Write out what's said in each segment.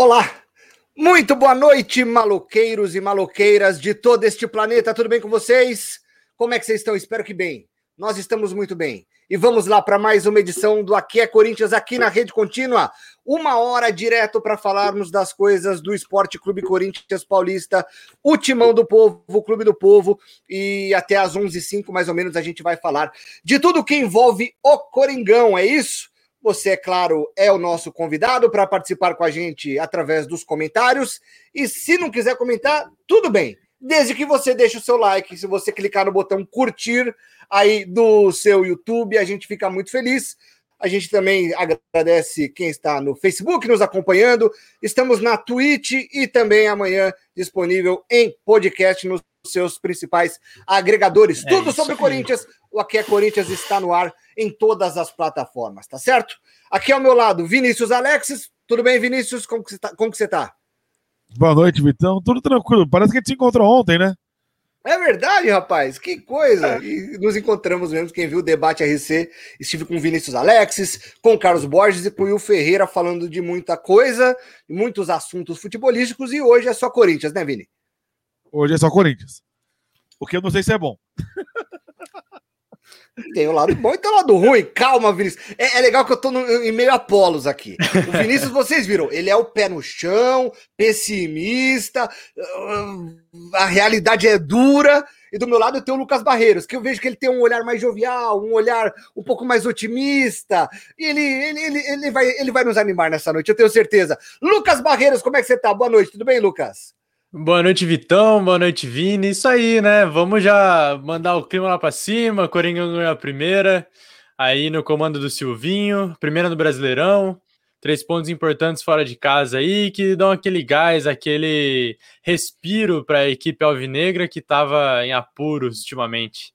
Olá, muito boa noite, maloqueiros e maloqueiras de todo este planeta. Tudo bem com vocês? Como é que vocês estão? Espero que bem. Nós estamos muito bem. E vamos lá para mais uma edição do Aqui é Corinthians, aqui na Rede Contínua. Uma hora direto para falarmos das coisas do Esporte Clube Corinthians Paulista, o Timão do Povo, o Clube do Povo. E até às 11h05, mais ou menos, a gente vai falar de tudo que envolve o Coringão, é isso? Você, é claro, é o nosso convidado para participar com a gente através dos comentários. E se não quiser comentar, tudo bem. Desde que você deixe o seu like, se você clicar no botão curtir aí do seu YouTube, a gente fica muito feliz. A gente também agradece quem está no Facebook nos acompanhando. Estamos na Twitch e também amanhã disponível em podcast nos seus principais agregadores. É Tudo sobre o Corinthians. O Aqui é Corinthians está no ar em todas as plataformas, tá certo? Aqui ao meu lado, Vinícius Alexis. Tudo bem, Vinícius? Como que você tá? Como que você tá? Boa noite, Vitão. Tudo tranquilo. Parece que a gente se encontrou ontem, né? É verdade, rapaz. Que coisa. E nos encontramos mesmo. Quem viu o debate RC, estive com o Vinícius Alexis, com o Carlos Borges e com o Will Ferreira falando de muita coisa, muitos assuntos futebolísticos. E hoje é só Corinthians, né, Vini? Hoje é só Corinthians. O que eu não sei se é bom. Tem o lado bom e tem o lado ruim. Calma, Vinícius. É, é legal que eu tô no, em meio a polos aqui. O Vinícius, vocês viram, ele é o pé no chão, pessimista, a realidade é dura. E do meu lado eu tenho o Lucas Barreiros, que eu vejo que ele tem um olhar mais jovial, um olhar um pouco mais otimista. E ele, ele, ele, ele, vai, ele vai nos animar nessa noite, eu tenho certeza. Lucas Barreiros, como é que você tá? Boa noite, tudo bem, Lucas? Boa noite, Vitão. Boa noite, Vini. Isso aí, né? Vamos já mandar o clima lá para cima. Coringão ganhou a primeira. Aí no comando do Silvinho. Primeira no Brasileirão. Três pontos importantes fora de casa aí que dão aquele gás, aquele respiro para a equipe alvinegra que estava em apuros ultimamente.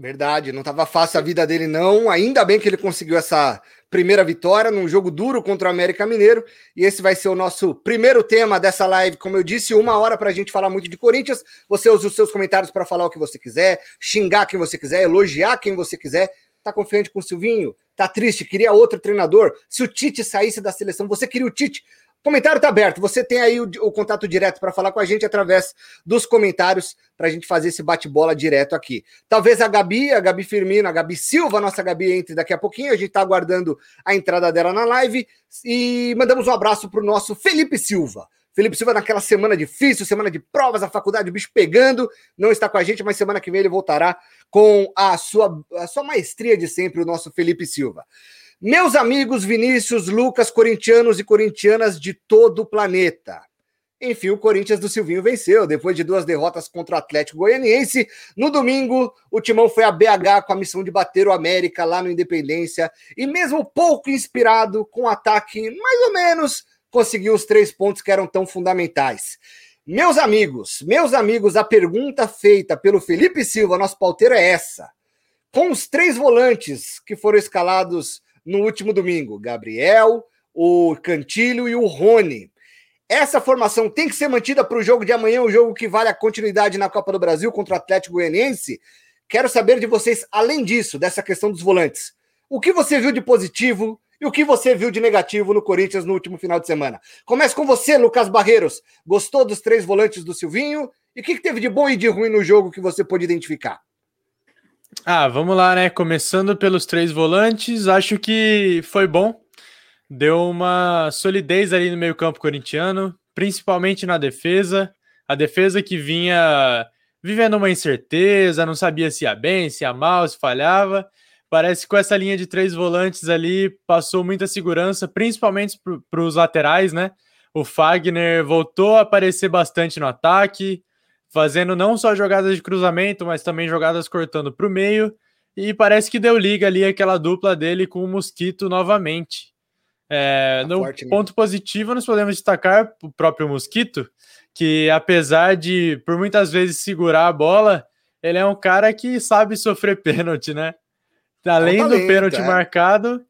Verdade, não estava fácil a vida dele, não. Ainda bem que ele conseguiu essa primeira vitória num jogo duro contra o América Mineiro. E esse vai ser o nosso primeiro tema dessa live. Como eu disse, uma hora para a gente falar muito de Corinthians. Você usa os seus comentários para falar o que você quiser, xingar quem você quiser, elogiar quem você quiser. Tá confiante com o Silvinho? Tá triste? Queria outro treinador? Se o Tite saísse da seleção, você queria o Tite? Comentário está aberto. Você tem aí o, o contato direto para falar com a gente através dos comentários para a gente fazer esse bate-bola direto aqui. Talvez a Gabi, a Gabi Firmino, a Gabi Silva, a nossa Gabi entre daqui a pouquinho. A gente está aguardando a entrada dela na live e mandamos um abraço para o nosso Felipe Silva. Felipe Silva, naquela semana difícil, semana de provas, a faculdade, o bicho pegando, não está com a gente, mas semana que vem ele voltará com a sua, a sua maestria de sempre, o nosso Felipe Silva. Meus amigos Vinícius, Lucas, corintianos e corintianas de todo o planeta. Enfim, o Corinthians do Silvinho venceu depois de duas derrotas contra o Atlético Goianiense. No domingo, o Timão foi a BH com a missão de bater o América lá no Independência e, mesmo pouco inspirado, com um ataque mais ou menos, conseguiu os três pontos que eram tão fundamentais. Meus amigos, meus amigos, a pergunta feita pelo Felipe Silva, nosso pauteiro, é essa. Com os três volantes que foram escalados no último domingo. Gabriel, o Cantilho e o Rony. Essa formação tem que ser mantida para o jogo de amanhã, o jogo que vale a continuidade na Copa do Brasil contra o Atlético Goianiense. Quero saber de vocês, além disso, dessa questão dos volantes. O que você viu de positivo e o que você viu de negativo no Corinthians no último final de semana? Começa com você, Lucas Barreiros. Gostou dos três volantes do Silvinho? E o que, que teve de bom e de ruim no jogo que você pôde identificar? Ah, vamos lá, né? Começando pelos três volantes, acho que foi bom. Deu uma solidez ali no meio-campo corintiano, principalmente na defesa. A defesa que vinha vivendo uma incerteza, não sabia se ia bem, se ia mal, se falhava. Parece que com essa linha de três volantes ali passou muita segurança, principalmente para os laterais, né? O Fagner voltou a aparecer bastante no ataque, fazendo não só jogadas de cruzamento, mas também jogadas cortando para o meio. E parece que deu liga ali aquela dupla dele com o Mosquito novamente. É, tá no forte, né? ponto positivo, nós podemos destacar o próprio Mosquito, que apesar de por muitas vezes segurar a bola, ele é um cara que sabe sofrer pênalti, né? Além do pênalti é. marcado,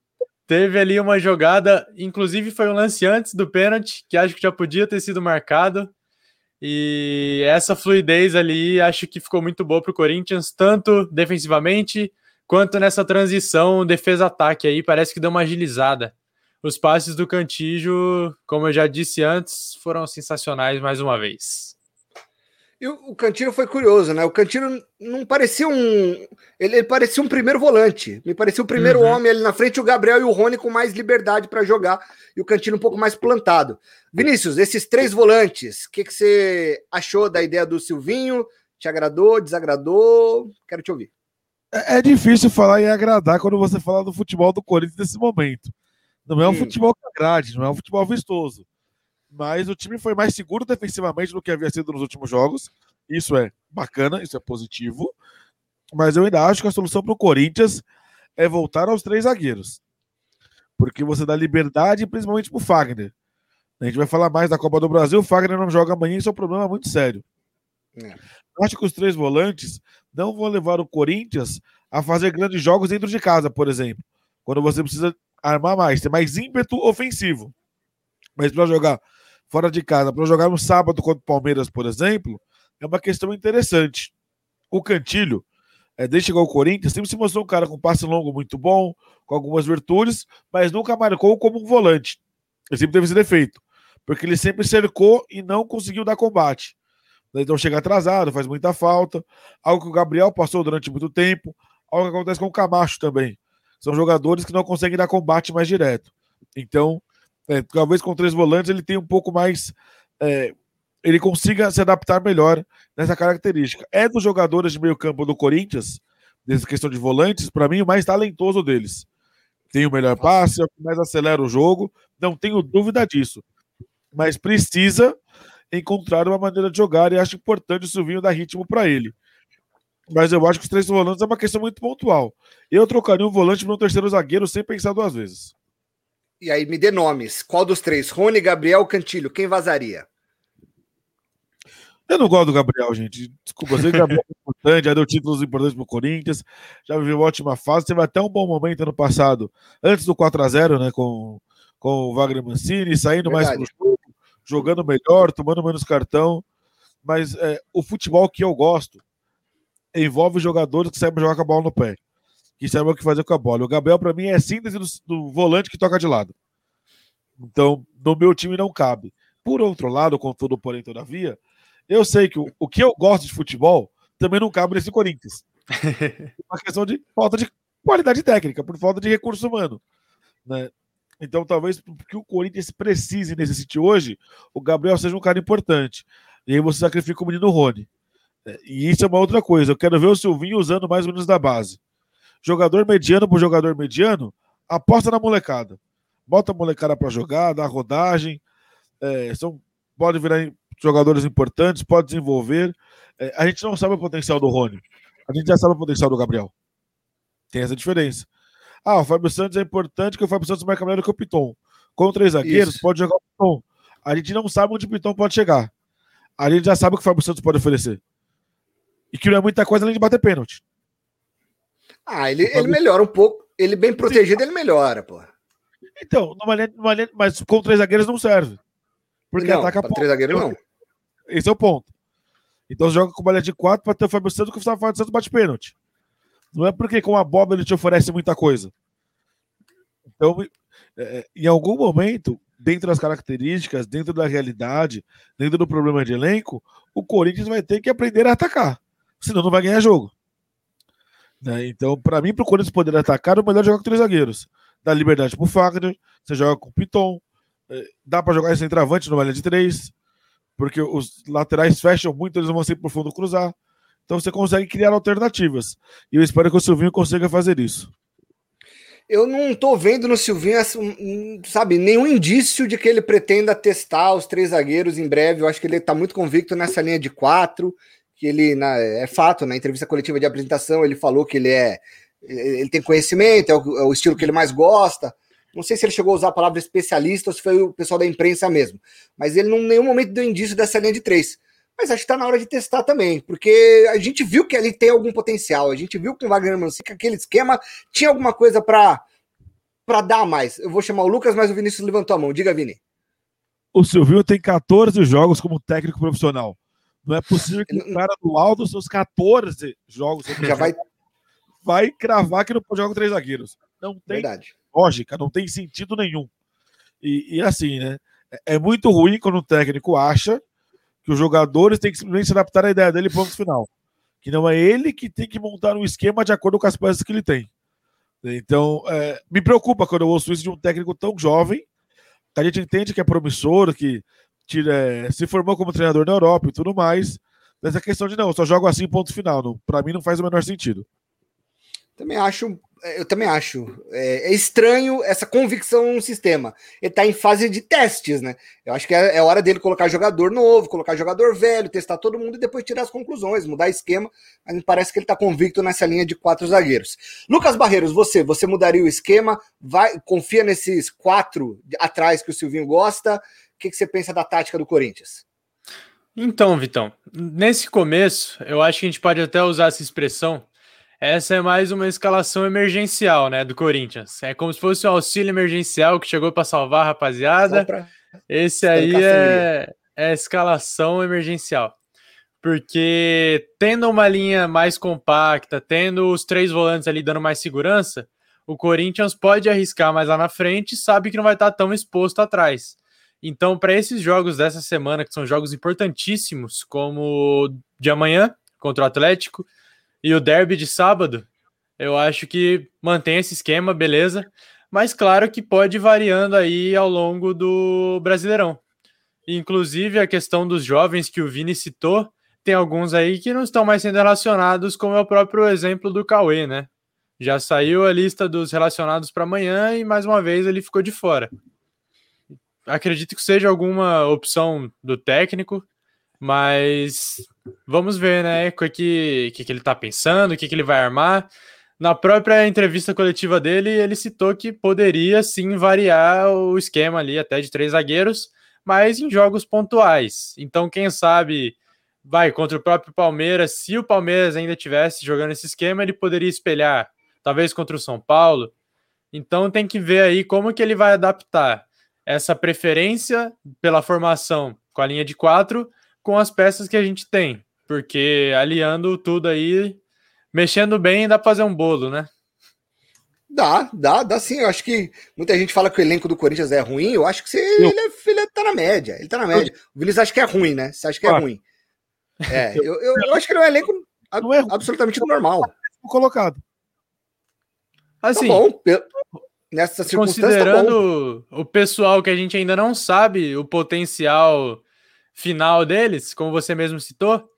teve ali uma jogada, inclusive foi um lance antes do pênalti, que acho que já podia ter sido marcado. E essa fluidez ali acho que ficou muito boa para o Corinthians, tanto defensivamente quanto nessa transição defesa-ataque aí, parece que deu uma agilizada. os passes do Cantígio, como eu já disse antes, foram sensacionais mais uma vez. E o, Cantino foi curioso, né? O Cantino não parecia um. Ele, ele parecia um primeiro volante. Me parecia o primeiro uhum. homem ali na frente, o Gabriel e o Rony com mais liberdade para jogar e o Cantino um pouco mais plantado. Vinícius, esses três volantes, o que, que você achou da ideia do Silvinho? Te agradou, desagradou? Quero te ouvir. É, é difícil falar e agradar quando você fala do futebol do Corinthians nesse momento. Não é um hum. futebol que agrade, não é um futebol vistoso. Mas o time foi mais seguro defensivamente do que havia sido nos últimos jogos. Isso é bacana, isso é positivo. Mas eu ainda acho que a solução para o Corinthians é voltar aos três zagueiros. Porque você dá liberdade, principalmente para o Fagner. A gente vai falar mais da Copa do Brasil. O Fagner não joga amanhã, isso é um problema muito sério. É. Acho que os três volantes não vão levar o Corinthians a fazer grandes jogos dentro de casa, por exemplo. Quando você precisa armar mais, ter mais ímpeto ofensivo. Mas para jogar fora de casa, para jogar no sábado contra o Palmeiras, por exemplo, é uma questão interessante. O Cantilho, é, desde chegar ao Corinthians, sempre se mostrou um cara com passe longo muito bom, com algumas virtudes, mas nunca marcou como um volante. Ele sempre teve esse defeito, porque ele sempre cercou e não conseguiu dar combate. Então chega atrasado, faz muita falta. Algo que o Gabriel passou durante muito tempo. Algo que acontece com o Camacho também. São jogadores que não conseguem dar combate mais direto. Então, é, talvez com três volantes ele tenha um pouco mais. É, ele consiga se adaptar melhor nessa característica. É dos jogadores de meio campo do Corinthians, nessa questão de volantes, para mim, o mais talentoso deles. Tem o melhor passe, é o que mais acelera o jogo, não tenho dúvida disso. Mas precisa encontrar uma maneira de jogar e acho importante o Silvinho dar ritmo para ele. Mas eu acho que os três volantes é uma questão muito pontual. Eu trocaria um volante para um terceiro zagueiro sem pensar duas vezes. E aí me dê nomes. Qual dos três? Rony, Gabriel, Cantilho. Quem vazaria? Eu não gosto do Gabriel, gente. Desculpa, eu sei que o Gabriel é importante, já deu títulos importantes pro Corinthians, já viveu uma ótima fase, teve até um bom momento ano passado, antes do 4 a 0 né, com, com o Wagner Mancini, saindo Verdade. mais pro jogo, jogando melhor, tomando menos cartão. Mas é, o futebol que eu gosto envolve jogadores que sabem jogar com a bola no pé que sabe o que fazer com a bola. O Gabriel, para mim, é a síntese do, do, volante que toca de lado. Então, no meu time não cabe. Por outro lado, contudo, porém, todavia, eu sei que o, o que eu gosto de futebol também não cabe nesse Corinthians. Uma questão de falta de qualidade técnica, por falta de recurso humano. Né? Então, talvez que o Corinthians precise nesse sítio hoje, o Gabriel seja um cara importante. E aí você sacrifica o menino Rony. E isso é uma outra coisa. Eu quero ver o Silvinho usando mais ou menos da base. Jogador mediano por jogador mediano, aposta na molecada. Bota a molecada para jogar, dá rodagem. É, são, pode virar jogadores importantes, pode desenvolver. É, a gente não sabe o potencial do Rony. A gente já sabe o potencial do Gabriel. Tem essa diferença. Ah, o Fábio Santos é importante que o Fábio Santos marca melhor que o Piton. Com três zagueiros, Isso. pode jogar o Piton. A gente não sabe onde o Piton pode chegar. A gente já sabe o que o Fábio Santos pode oferecer. E que não é muita coisa além de bater pênalti. Ah, ele, ele melhora um pouco. Ele bem protegido, ele melhora, pô. Então, numa linha, numa linha, mas com três zagueiros não serve. Porque não, ataca três zagueiros não. Esse é o ponto. Então você joga com uma linha de quatro para ter o Fábio Santos que o Fábio Santos bate pênalti. Não é porque com a boba ele te oferece muita coisa. Então, é, em algum momento, dentro das características, dentro da realidade, dentro do problema de elenco, o Corinthians vai ter que aprender a atacar. Senão não vai ganhar jogo. Né? Então, para mim, para o Corinthians poder atacar, o melhor é jogar com três zagueiros. Dá liberdade para o Fagner, você joga com o Piton, é, dá para jogar esse centroavante numa linha de três, porque os laterais fecham muito, eles vão ser por fundo cruzar. Então você consegue criar alternativas. E eu espero que o Silvinho consiga fazer isso. Eu não estou vendo no Silvinho, sabe, nenhum indício de que ele pretenda testar os três zagueiros em breve. Eu acho que ele está muito convicto nessa linha de quatro que ele, na, é fato, na entrevista coletiva de apresentação, ele falou que ele é. Ele tem conhecimento, é o, é o, estilo que ele mais gosta. Não sei se ele chegou a usar a palavra especialista ou se foi o pessoal da imprensa mesmo. Mas ele em nenhum momento deu indício dessa linha de três. Mas acho que está na hora de testar também, porque a gente viu que ali tem algum potencial. A gente viu que o Wagner Mancini, que aquele esquema tinha alguma coisa para para dar mais. Eu vou chamar o Lucas, mas o Vinícius levantou a mão. Diga, Vini. O Silvio tem 14 jogos como técnico profissional. Não é possível que o cara do alto dos seus 14 jogos já vai vai cravar que não pode jogar com três zagueiros. Não tem Verdade. lógica, não tem sentido nenhum. E, e assim, né? É, é muito ruim quando o técnico acha que os jogadores têm que simplesmente se adaptar à ideia dele ponto final. Que não é ele que tem que montar um esquema de acordo com as peças que ele tem. Então, é, me preocupa quando eu ouço isso de um técnico tão jovem, que a gente entende que é promissor, que tira, é, se formou como treinador na Europa e tudo mais. Mas a questão de não, eu só jogo assim, ponto final. Para mim não faz o menor sentido. Também acho eu também acho. É, é, estranho essa convicção no sistema. Ele está em fase de testes, né? Eu acho que é, é, hora dele colocar jogador novo, colocar jogador velho, testar todo mundo e depois tirar as conclusões, mudar esquema. Mas me parece que ele está convicto nessa linha de quatro zagueiros. Lucas Barreiros, você, você mudaria o esquema? Vai, confia nesses quatro atrás que o Silvinho gosta? O que, que você pensa da tática do Corinthians? Então, Vitão, nesse começo, eu acho que a gente pode até usar essa expressão essa é mais uma escalação emergencial, né, do Corinthians. É como se fosse um auxílio emergencial que chegou para salvar a rapaziada. Pra... Esse aí é, é escalação emergencial. Porque tendo uma linha mais compacta, tendo os três volantes ali dando mais segurança, o Corinthians pode arriscar mais lá na frente e sabe que não vai estar tão exposto atrás. Então, para esses jogos dessa semana, que são jogos importantíssimos, como de amanhã contra o Atlético, e o derby de sábado, eu acho que mantém esse esquema, beleza. Mas claro que pode ir variando aí ao longo do Brasileirão. Inclusive a questão dos jovens que o Vini citou, tem alguns aí que não estão mais sendo relacionados, como é o próprio exemplo do Cauê, né? Já saiu a lista dos relacionados para amanhã e mais uma vez ele ficou de fora. Acredito que seja alguma opção do técnico, mas vamos ver, né? O que, que, que ele tá pensando, o que, que ele vai armar. Na própria entrevista coletiva dele, ele citou que poderia sim variar o esquema ali até de três zagueiros, mas em jogos pontuais. Então, quem sabe, vai contra o próprio Palmeiras, se o Palmeiras ainda tivesse jogando esse esquema, ele poderia espelhar, talvez contra o São Paulo. Então, tem que ver aí como que ele vai adaptar essa preferência pela formação com a linha de quatro com as peças que a gente tem, porque aliando tudo aí, mexendo bem, dá para fazer um bolo, né? Dá, dá, dá sim. Eu acho que muita gente fala que o elenco do Corinthians é ruim. Eu acho que você, ele, é, ele tá na média. Ele tá na média. O Vinícius acha que é ruim, né? Você acha que é ah. ruim. É, eu, eu, eu, acho que ele é um elenco não é absolutamente normal. Colocado. Assim, tá bom. Nessa circunstância, considerando tá o pessoal que a gente ainda não sabe o potencial final deles, como você mesmo citou,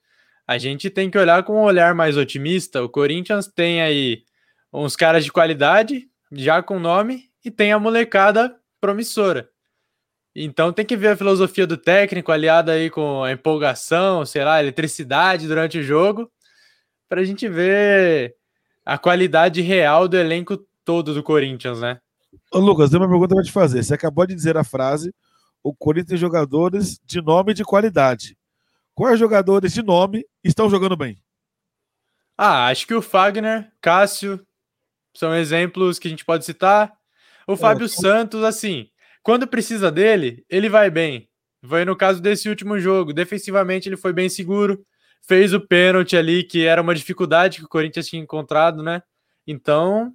a gente tem que olhar com um olhar mais otimista. O Corinthians tem aí uns caras de qualidade, já com nome, e tem a molecada promissora. Então tem que ver a filosofia do técnico aliada aí com a empolgação, sei lá, eletricidade durante o jogo, para a gente ver a qualidade real do elenco todo do Corinthians, né? Ô Lucas, tem uma pergunta para te fazer. Você acabou de dizer a frase o Corinthians tem jogadores de nome e de qualidade. Quais jogadores de nome estão jogando bem? Ah, acho que o Fagner, Cássio são exemplos que a gente pode citar. O Fábio Santos, assim, quando precisa dele, ele vai bem. Foi no caso desse último jogo. Defensivamente, ele foi bem seguro. Fez o pênalti ali, que era uma dificuldade que o Corinthians tinha encontrado, né? Então,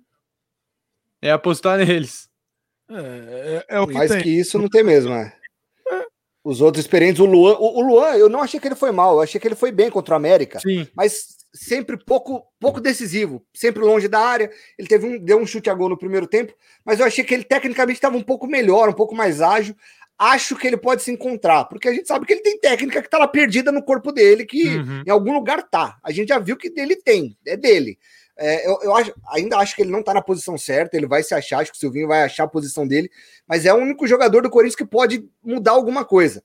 é apostar neles. É, é, é o que Mais tem. que isso não tem mesmo, né? Os outros experientes, o Luan, o, o, Luan, eu não achei que ele foi mal, eu achei que ele foi bem contra o América, Sim. mas sempre pouco pouco decisivo, sempre longe da área. Ele teve um, deu um chute a gol no primeiro tempo, mas eu achei que ele tecnicamente estava um pouco melhor, um pouco mais ágil. Acho que ele pode se encontrar, porque a gente sabe que ele tem técnica que está lá perdida no corpo dele, que uhum. em algum lugar tá. A gente já viu que ele tem, é dele. É, eu, eu acho, ainda acho que ele não tá na posição certa, ele vai se achar, acho que o Silvinho vai achar a posição dele, mas é o único jogador do Corinthians que pode mudar alguma coisa.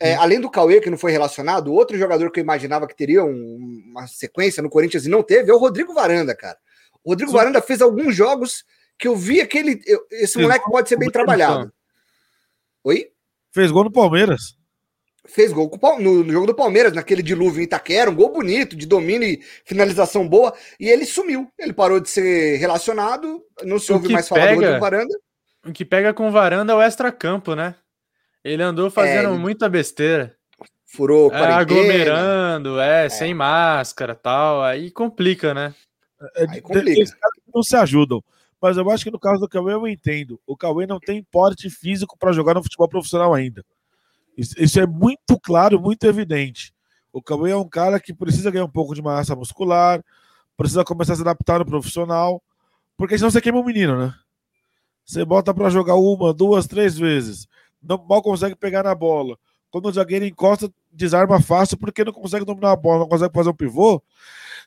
É, além do Cauê, que não foi relacionado, outro jogador que eu imaginava que teria um, uma sequência no Corinthians e não teve é o Rodrigo Varanda, cara. O Rodrigo Sim. Varanda fez alguns jogos que eu vi aquele. Eu, esse moleque pode ser bem trabalhado. Oi? Fez gol no Palmeiras fez gol no, no, jogo do Palmeiras, naquele dilúvio em Itaquera, um gol bonito, de domínio e finalização boa, e ele sumiu. Ele parou de ser relacionado, não se ouve mais falar pega, do Varanda. O que pega com o Varanda é o extra-campo, né? Ele andou fazendo é, muita besteira. Furou é, aglomerando, é, é, sem máscara tal, aí complica, né? É, aí complica. Eles não se ajudam. Mas eu acho que no caso do Cauê eu entendo. O Cauê não tem porte físico para jogar no futebol profissional ainda. Isso, é muito claro, muito evidente. O Cauê é um cara que precisa ganhar um pouco de massa muscular, precisa começar a se adaptar no profissional, porque senão você queima o menino, né? Você bota para jogar uma, duas, três vezes, não mal consegue pegar na bola. Quando o zagueiro encosta, desarma fácil porque não consegue dominar a bola, não consegue fazer um pivô.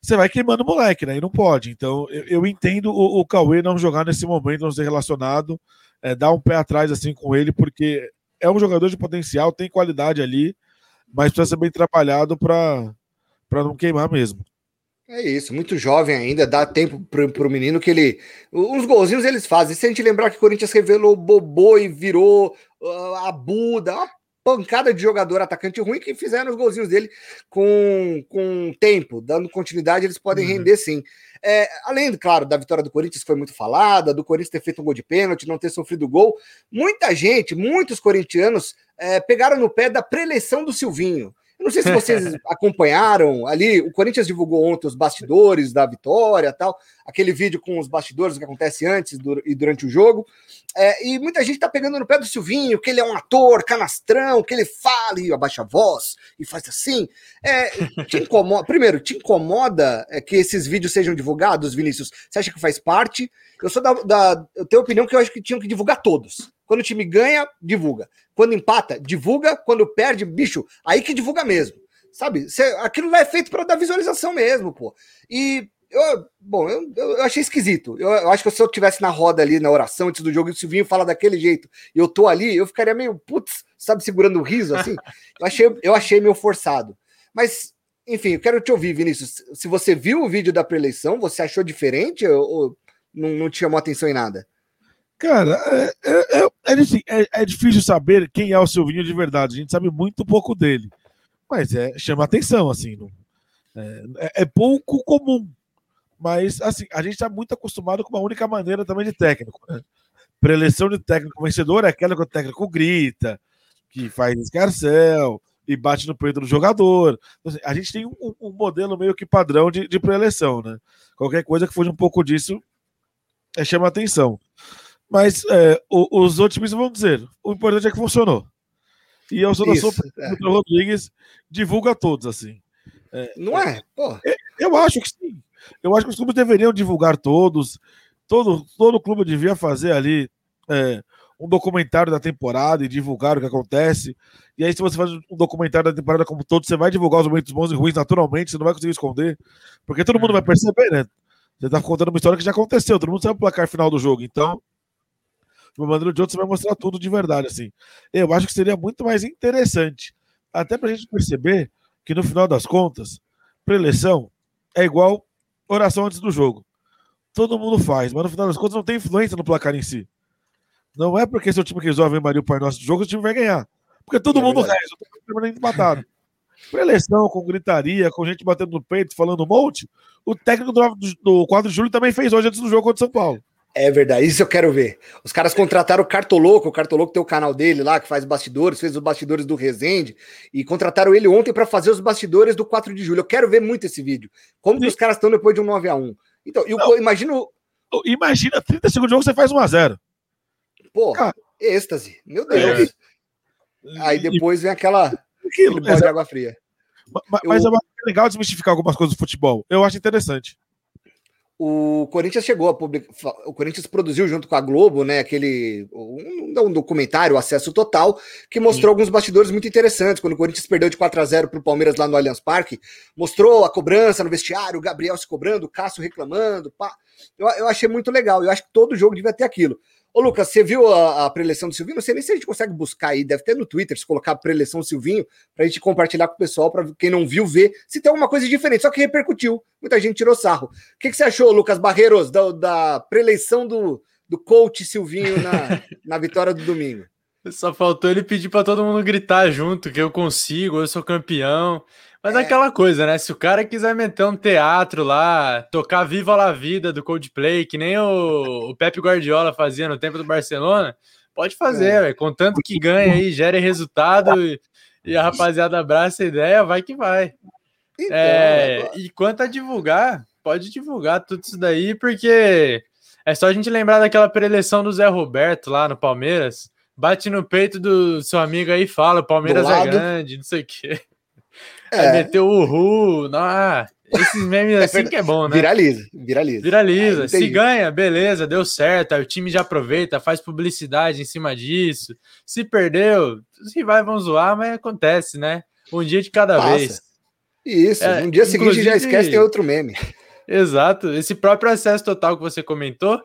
Você vai queimando o moleque, né? E não pode. Então, eu, eu entendo o, o Cauê não jogar nesse momento, não ser relacionado, é, dar um pé atrás assim com ele, porque é um jogador de potencial, tem qualidade ali, mas precisa ser bem trabalhado para não queimar mesmo. É isso, muito jovem ainda, dá tempo para o menino que ele. Uns golzinhos eles fazem. Se a gente lembrar que o Corinthians revelou Bobô e virou uh, a Buda, uma pancada de jogador atacante ruim que fizeram os golzinhos dele com, com tempo, dando continuidade, eles podem uhum. render sim. É, além, claro, da vitória do Corinthians, que foi muito falada, do Corinthians ter feito um gol de pênalti, não ter sofrido gol, muita gente, muitos corintianos é, pegaram no pé da preleção do Silvinho. Eu não sei se vocês acompanharam ali, o Corinthians divulgou ontem os bastidores da vitória tal, aquele vídeo com os bastidores, que acontece antes do, e durante o jogo. É, e muita gente tá pegando no pé do Silvinho, que ele é um ator canastrão, que ele fala e abaixa a voz e faz assim. É, te incomoda, primeiro, te incomoda é, que esses vídeos sejam divulgados, Vinícius? Você acha que faz parte? Eu sou da, da. Eu tenho a opinião que eu acho que tinham que divulgar todos. Quando o time ganha, divulga. Quando empata, divulga. Quando perde, bicho, aí que divulga mesmo. Sabe? Cê, aquilo lá é feito para dar visualização mesmo, pô. E eu, bom, eu, eu achei esquisito. Eu, eu, acho que se eu tivesse na roda ali na oração antes do jogo e o Silvinho fala daquele jeito e eu tô ali, eu ficaria meio, putz, sabe, segurando o riso assim. Eu achei, eu achei meio forçado. Mas, enfim, eu quero te ouvir, Vinícius. Se você viu o vídeo da preeleição, você achou diferente ou, ou não, não te chamou atenção em nada? Cara, é, é, é, é, é, é, difícil saber quem é o Silvinho de verdade. A gente sabe muito pouco dele. Mas é, chama atenção, assim. Não, é, pouco comum. Mas, assim, a gente está muito acostumado com uma única maneira também de técnico. Né? Preleção de técnico vencedor é aquela que o técnico grita, que faz escarcel e bate no peito do jogador. Então, assim, a gente tem um, um, modelo meio que padrão de, de preleção, né? Qualquer coisa que foge um pouco disso é, chama atenção. Mas é, os outros vão dizer: o importante é que funcionou. E eu da sua é. Rodrigues divulga todos, assim. É, não é? Pô. Eu acho que sim. Eu acho que os clubes deveriam divulgar todos. Todo, todo clube devia fazer ali é, um documentário da temporada e divulgar o que acontece. E aí, se você faz um documentário da temporada como todo, você vai divulgar os momentos bons e ruins naturalmente, você não vai conseguir esconder. Porque todo mundo vai perceber, né? Você tá contando uma história que já aconteceu, todo mundo sabe o placar final do jogo. Então, de uma maneira ou de outra, você vai mostrar tudo de verdade, assim. Eu acho que seria muito mais interessante, até para a gente perceber que no final das contas, preleção é igual oração antes do jogo. Todo mundo faz, mas no final das contas não tem influência no placar em si. Não é porque seu time resolve Maria o Pai Nosso do jogo, o time vai ganhar. Porque todo é mundo reza, o time permanente empatado. Preleção, com gritaria, com gente batendo no peito, falando um monte, o técnico do, do 4 de julho também fez hoje antes do jogo contra o São Paulo. É verdade, isso eu quero ver. Os caras contrataram o Cartoloco, o Cartoloco tem o canal dele lá, que faz bastidores, fez os bastidores do Resende, e contrataram ele ontem para fazer os bastidores do 4 de julho. Eu quero ver muito esse vídeo. Como que os caras estão depois de um 9 a 1 Então, eu imagino. Imagina, 30 segundos de jogo você faz 1x0. Pô, êxtase. Meu Deus. É. Aí depois vem aquela. Aquilo, de água fria. Mas, eu... mas é legal desmistificar algumas coisas do futebol. Eu acho interessante o Corinthians chegou a publicar, o Corinthians produziu junto com a Globo, né, aquele um, um documentário, Acesso Total, que mostrou Sim. alguns bastidores muito interessantes. Quando o Corinthians perdeu de 4 a 0 para o Palmeiras lá no Allianz Parque, mostrou a cobrança no vestiário, o Gabriel se cobrando, o Cássio reclamando, pá. Eu, eu achei muito legal. Eu acho que todo jogo devia ter aquilo. Ô, Lucas, você viu a, a preleção do Silvinho? Não sei nem se a gente consegue buscar aí, deve ter no Twitter, se colocar preleção Silvinho, para a gente compartilhar com o pessoal, para quem não viu ver, se tem alguma coisa diferente, só que repercutiu. Muita gente tirou sarro. O que, que você achou, Lucas Barreiros, da, da preleição do, do coach Silvinho na, na vitória do domingo? Só faltou ele pedir para todo mundo gritar junto, que eu consigo, eu sou campeão. Mas é. aquela coisa, né? Se o cara quiser meter um teatro lá, tocar Viva la Vida do Coldplay, que nem o, o Pepe Guardiola fazia no tempo do Barcelona, pode fazer, é. contanto que ganha aí, gere resultado e, e, a rapaziada abraça a ideia, vai que vai. Então, é, e quanto a divulgar, pode divulgar tudo isso daí, porque É só a gente lembrar daquela preleção do Zé Roberto lá no Palmeiras. Bate no peito do seu amigo aí e fala: Palmeiras é grande, não sei o quê. É. Aí meteu o Ru. Ah, esses memes é assim que é bom, né? Viraliza, viraliza. Viraliza. Se ganha, beleza, deu certo. Aí o time já aproveita, faz publicidade em cima disso. Se perdeu, se vai, vão zoar, mas acontece, né? Um dia de cada Passa. vez. Isso, é, um dia seguinte já esquece, tem outro meme. Exato. Esse próprio acesso total que você comentou,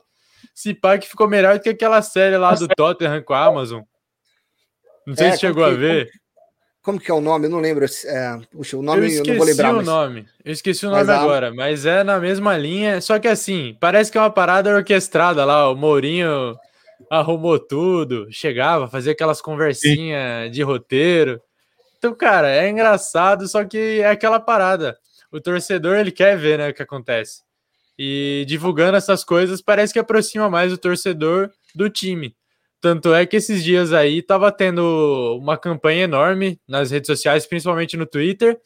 se pá que ficou melhor do que aquela série lá do Tottenham com a Amazon. Não sei é, se chegou que, a ver. Como, que é o nome? Eu não lembro. É, puxa, o nome eu, eu não vou lembrar. O mas... nome. Eu esqueci o nome mas, agora, a... mas é na mesma linha. Só que assim, parece que é uma parada orquestrada lá. O Mourinho arrumou tudo, chegava, fazia aquelas conversinhas de roteiro. Então, cara, é engraçado, só que é aquela parada. O torcedor, ele quer ver, né, o que acontece. E divulgando essas coisas parece que aproxima mais o torcedor do time. Tanto é que esses dias aí tava tendo uma campanha enorme nas redes sociais, principalmente no Twitter,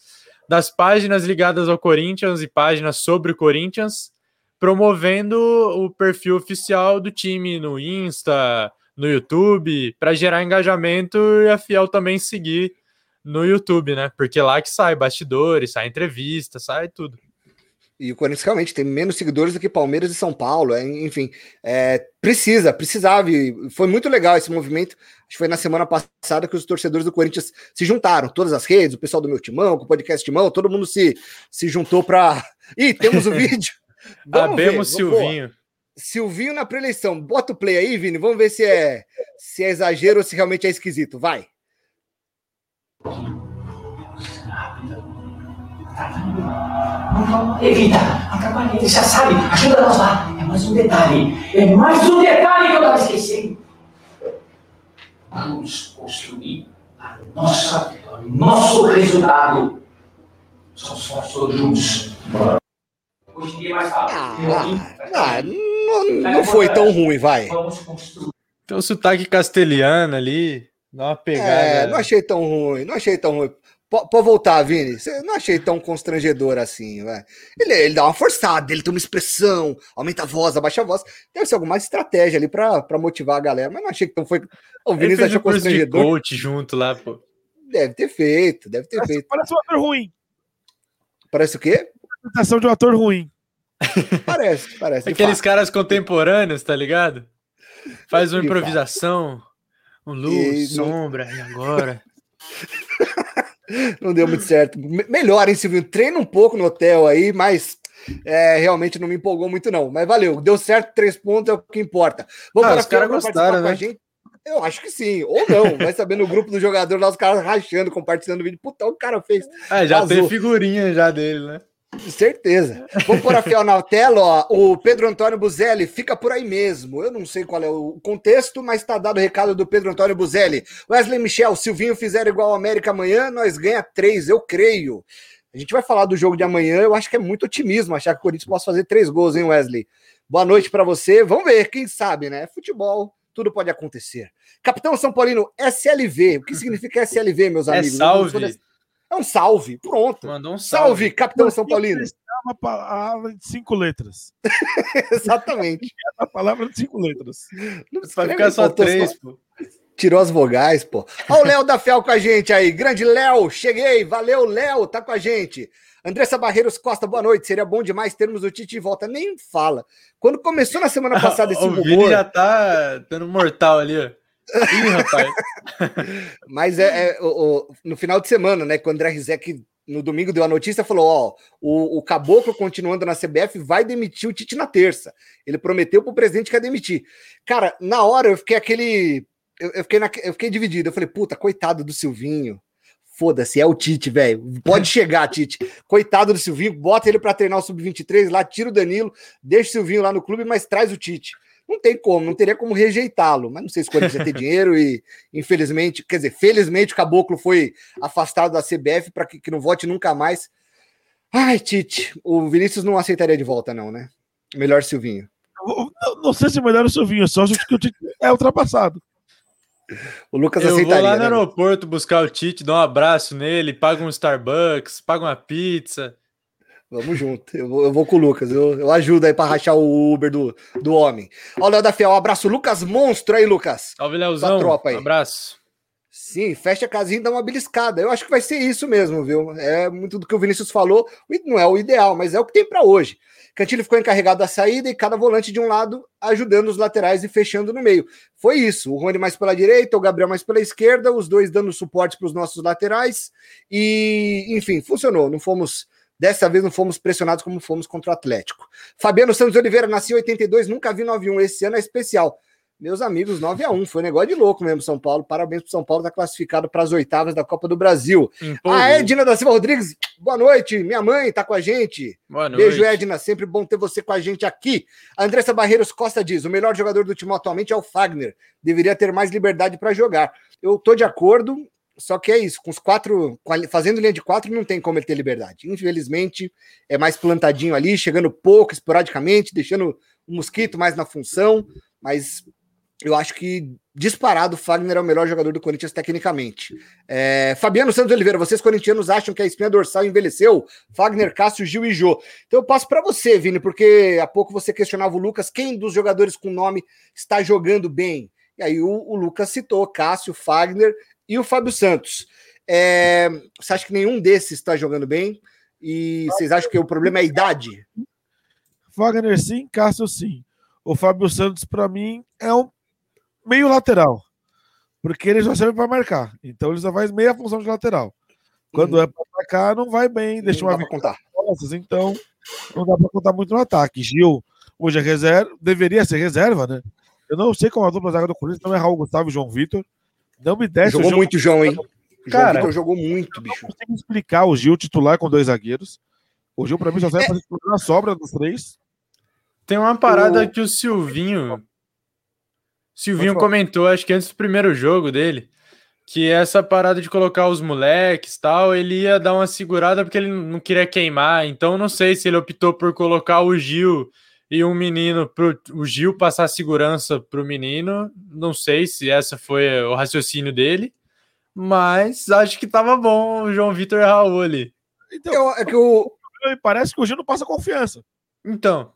das páginas ligadas ao Corinthians e páginas sobre o Corinthians, promovendo o perfil oficial do time no Insta, no YouTube, para gerar engajamento e a Fiel também seguir no YouTube, né? Porque lá que sai bastidores, sai entrevista, sai tudo. E o Corinthians realmente tem menos seguidores do que Palmeiras e São Paulo. É, enfim, é, precisa, precisava. E foi muito legal esse movimento. Acho que foi na semana passada que os torcedores do Corinthians se juntaram. Todas as redes, o pessoal do meu timão, com o podcast Timão, todo mundo se, se juntou para. Ih, temos o vídeo. Abemos Silvinho. Silvinho na preeleição. Bota o play aí, Vini. Vamos ver se é, se é exagero ou se realmente é esquisito. Vai. Evita, atrapalha, ele já sabe, ajuda nós lá. É mais um detalhe, é mais um detalhe que eu estava esquecendo. Vamos construir a nossa, o nosso resultado. Somos nós todos juntos. Hoje em dia é mais fácil. Ah, ah, não, não foi tão ruim, vai. Vamos construir. Tem um sotaque castelhano ali. Dá uma pegada. É, não achei tão ruim, não achei tão ruim. Pode voltar, Vini. Você não achei tão constrangedor assim, velho. Ele, ele dá uma forçada, ele tem uma expressão, aumenta a voz, abaixa a voz. Deve ser alguma estratégia ali pra, pra motivar a galera, mas não achei que tão foi. O Vini achou constrangedor. De coach junto lá, pô. Deve ter feito, deve ter parece, feito. Parece um ator ruim. Parece o quê? Apresentação de um ator ruim. Parece, parece. Aqueles caras contemporâneos, tá ligado? Faz uma improvisação. Um luz, e sombra, e agora? não deu muito certo. Melhor, hein, Silvio? Treina um pouco no hotel aí, mas é, realmente não me empolgou muito, não. Mas valeu, deu certo, três pontos é o que importa. Vamos ah, para os caras gostaram, né? Eu acho que sim, ou não. Vai saber no grupo do jogador lá, os caras rachando, compartilhando o vídeo. Puta, o cara fez. É, já Azul. tem figurinha já dele, né? Certeza. Vamos pôr a fiel na tela, ó. O Pedro Antônio Buzelli fica por aí mesmo. Eu não sei qual é o contexto, mas está dado o recado do Pedro Antônio Buzelli. Wesley Michel, Silvinho fizeram igual ao América amanhã, nós ganha três, eu creio. A gente vai falar do jogo de amanhã. Eu acho que é muito otimismo achar que o Corinthians possa fazer três gols, hein, Wesley? Boa noite para você. Vamos ver, quem sabe, né? Futebol, tudo pode acontecer. Capitão São Paulino, SLV. O que significa SLV, meus é amigos? Salve. É um salve, pronto. Mandou um salve. Salve, capitão São Paulino. É uma palavra de cinco letras. Exatamente. É uma palavra de cinco letras. Vai ficar só três, pô. Tirou as vogais, pô. Olha o Léo da Fel com a gente aí. Grande Léo, cheguei. Valeu, Léo, tá com a gente. Andressa Barreiros Costa, boa noite. Seria bom demais termos o Tite de volta. Nem fala. Quando começou na semana passada esse o rumor... já tá dando mortal ali, ó. Ih, rapaz. Mas é, é o, o, no final de semana, né? Quando o André Rizek no domingo deu a notícia, falou: ó, o, o Caboclo continuando na CBF vai demitir o Tite na terça. Ele prometeu pro presidente que ia demitir. Cara, na hora eu fiquei aquele. Eu, eu fiquei, na, eu fiquei dividido. Eu falei, puta, coitado do Silvinho. Foda-se, é o Tite, velho. Pode chegar, Tite. Coitado do Silvinho, bota ele para treinar o Sub-23 lá, tira o Danilo, deixa o Silvinho lá no clube, mas traz o Tite não tem como, não teria como rejeitá-lo. Mas não sei se o Corinthians ia ter dinheiro e, infelizmente, quer dizer, felizmente o Caboclo foi afastado da CBF para que, que não vote nunca mais. Ai, Tite, o Vinícius não aceitaria de volta, não, né? Melhor Silvinho. Não, não sei se é melhor o Silvinho, só acho que o Tite é ultrapassado. O Lucas Eu aceitaria. Eu vou lá no né? aeroporto buscar o Tite, dar um abraço nele, paga um Starbucks, paga uma pizza. Vamos junto. Eu vou, eu vou com o Lucas. Eu, eu ajudo aí para rachar o Uber do, do homem. Ó, o Léo da Fiel, um abraço. Lucas Monstro aí, Lucas. Salve, Léozão. tropa aí. Um abraço. Sim, fecha a casinha e dá uma beliscada. Eu acho que vai ser isso mesmo, viu? É muito do que o Vinícius falou. Não é o ideal, mas é o que tem para hoje. Cantilho ficou encarregado da saída e cada volante de um lado ajudando os laterais e fechando no meio. Foi isso. O Rony mais pela direita, o Gabriel mais pela esquerda, os dois dando suporte para os nossos laterais. E, enfim, funcionou. Não fomos Dessa vez não fomos pressionados como fomos contra o Atlético. Fabiano Santos Oliveira nasceu em 82, nunca vi 9-1. Esse ano é especial. Meus amigos, 9 a 1 Foi um negócio de louco mesmo, São Paulo. Parabéns pro São Paulo, tá classificado para as oitavas da Copa do Brasil. A Edna da Silva Rodrigues, boa noite. Minha mãe tá com a gente. Boa noite. Beijo, Edna. Sempre bom ter você com a gente aqui. A Andressa Barreiros Costa diz: o melhor jogador do time atualmente é o Fagner. Deveria ter mais liberdade para jogar. Eu tô de acordo. Só que é isso, com os quatro, fazendo linha de quatro, não tem como ele ter liberdade. Infelizmente, é mais plantadinho ali, chegando pouco, esporadicamente, deixando o mosquito mais na função, mas eu acho que disparado o Fagner é o melhor jogador do Corinthians tecnicamente. É, Fabiano Santos Oliveira, vocês corintianos acham que a espinha dorsal envelheceu? Fagner, Cássio, Gil e Jô. Então eu passo para você, Vini, porque há pouco você questionava o Lucas, quem dos jogadores com nome está jogando bem? E aí o, o Lucas citou Cássio, Fagner e o Fábio Santos. É, você acha que nenhum desses está jogando bem? E vocês acham que o problema é a idade? Wagner sim, Cássio sim. O Fábio Santos, para mim, é um meio lateral. Porque ele já serve para marcar. Então ele só faz meia função de lateral. Quando uhum. é para marcar, não vai bem. Deixa uma contar. Costas, então não dá para contar muito no ataque. Gil, hoje é reserva, deveria ser reserva, né? Eu não sei como a dupla zaga do Corinthians não é Raul Gustavo e João Vitor. Não me desce. Jogou muito, João, hein? Cara, João jogou muito, bicho. Não consigo explicar o Gil titular com dois zagueiros. O Gil, pra mim, só serve é... pra na sobra dos três. Tem uma parada o... que o Silvinho. Silvinho comentou, acho que antes do primeiro jogo dele, que essa parada de colocar os moleques tal, ele ia dar uma segurada porque ele não queria queimar. Então, não sei se ele optou por colocar o Gil e um menino pro o Gil passar segurança pro menino. Não sei se essa foi o raciocínio dele, mas acho que tava bom o João Vitor e Raul ali. Então, eu, é que o parece que o Gil não passa confiança. Então,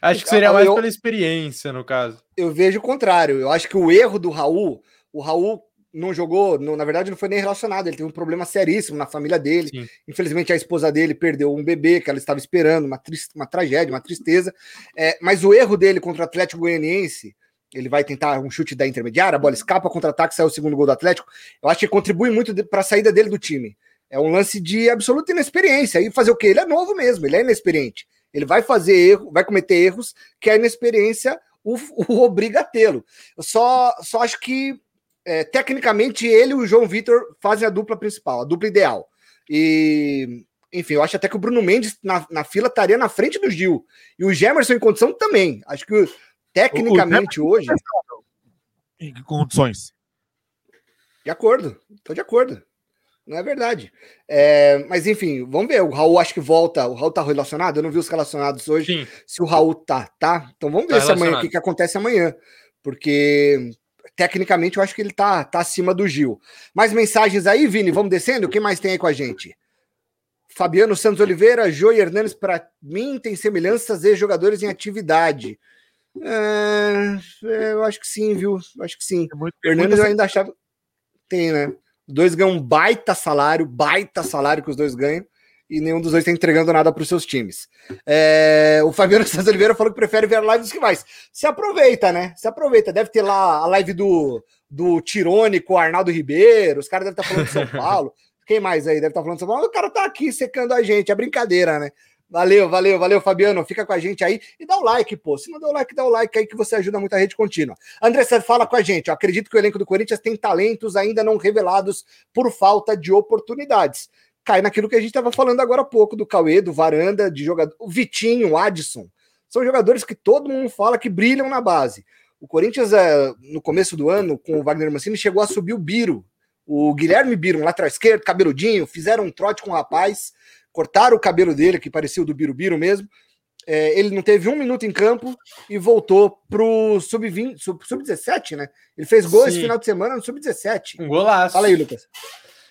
acho que seria mais eu, pela experiência no caso. Eu vejo o contrário. Eu acho que o erro do Raul, o Raul não jogou, não, na verdade não foi nem relacionado, ele teve um problema seríssimo na família dele. Sim. Infelizmente a esposa dele perdeu um bebê que ela estava esperando, uma, triste, uma tragédia, uma tristeza. É, mas o erro dele contra o Atlético Goianiense, ele vai tentar um chute da intermediária, a bola escapa, contra-ataque, sai o segundo gol do Atlético. Eu acho que contribui muito para a saída dele do time. É um lance de absoluta inexperiência. E fazer o quê? Ele é novo mesmo, ele é inexperiente. Ele vai fazer erro, vai cometer erros que a inexperiência o, o obriga a tê-lo. Eu só, só acho que é, tecnicamente ele e o João Vitor fazem a dupla principal, a dupla ideal. E, enfim, eu acho até que o Bruno Mendes na, na fila estaria na frente do Gil. E o Gemerson em condição também. Acho que tecnicamente o, hoje. Em que condições? De acordo, estou de acordo. Não é verdade. É, mas enfim, vamos ver. O Raul acho que volta. O Raul tá relacionado? Eu não vi os relacionados hoje. Sim. Se o Raul tá, tá. Então vamos ver tá se amanhã, o que, que acontece amanhã. Porque tecnicamente eu acho que ele tá, tá acima do Gil. Mais mensagens aí, Vini, vamos descendo? Quem mais tem aí com a gente? Fabiano Santos Oliveira, Joey Hernandes, para mim, tem semelhanças e jogadores em atividade. É, é, eu acho que sim, viu? Eu acho que sim. É muito, Hernandes eu ainda achava. Tem, né? Os dois ganham um baita salário, baita salário que os dois ganham e nenhum dos dois está entregando nada para os seus times. É, o Fabiano Santos Oliveira falou que prefere ver lives que mais. Se aproveita, né? Se aproveita. Deve ter lá a live do, do Tirone com o Arnaldo Ribeiro. Os caras devem estar tá falando de São Paulo. Quem mais aí deve estar tá falando de São Paulo? O cara tá aqui secando a gente. É brincadeira, né? Valeu, valeu, valeu, Fabiano. Fica com a gente aí e dá o like, pô. Se não deu like, dá o like aí que você ajuda muito a rede contínua. André Sérgio fala com a gente. Eu acredito que o elenco do Corinthians tem talentos ainda não revelados por falta de oportunidades cai naquilo que a gente estava falando agora há pouco do Cauê, do Varanda, de jogador, o Vitinho, o Adson. São jogadores que todo mundo fala que brilham na base. O Corinthians, é, no começo do ano, com o Wagner Mancini, chegou a subir o Biro. O Guilherme Biro, um lateral esquerdo, cabeludinho, fizeram um trote com o rapaz, cortaram o cabelo dele, que parecia o do Biro Biro mesmo. É, ele não teve um minuto em campo e voltou pro sub-20, sub-17, né? Ele fez gol Sim. esse final de semana no sub-17. Um golaço. Fala aí, Lucas.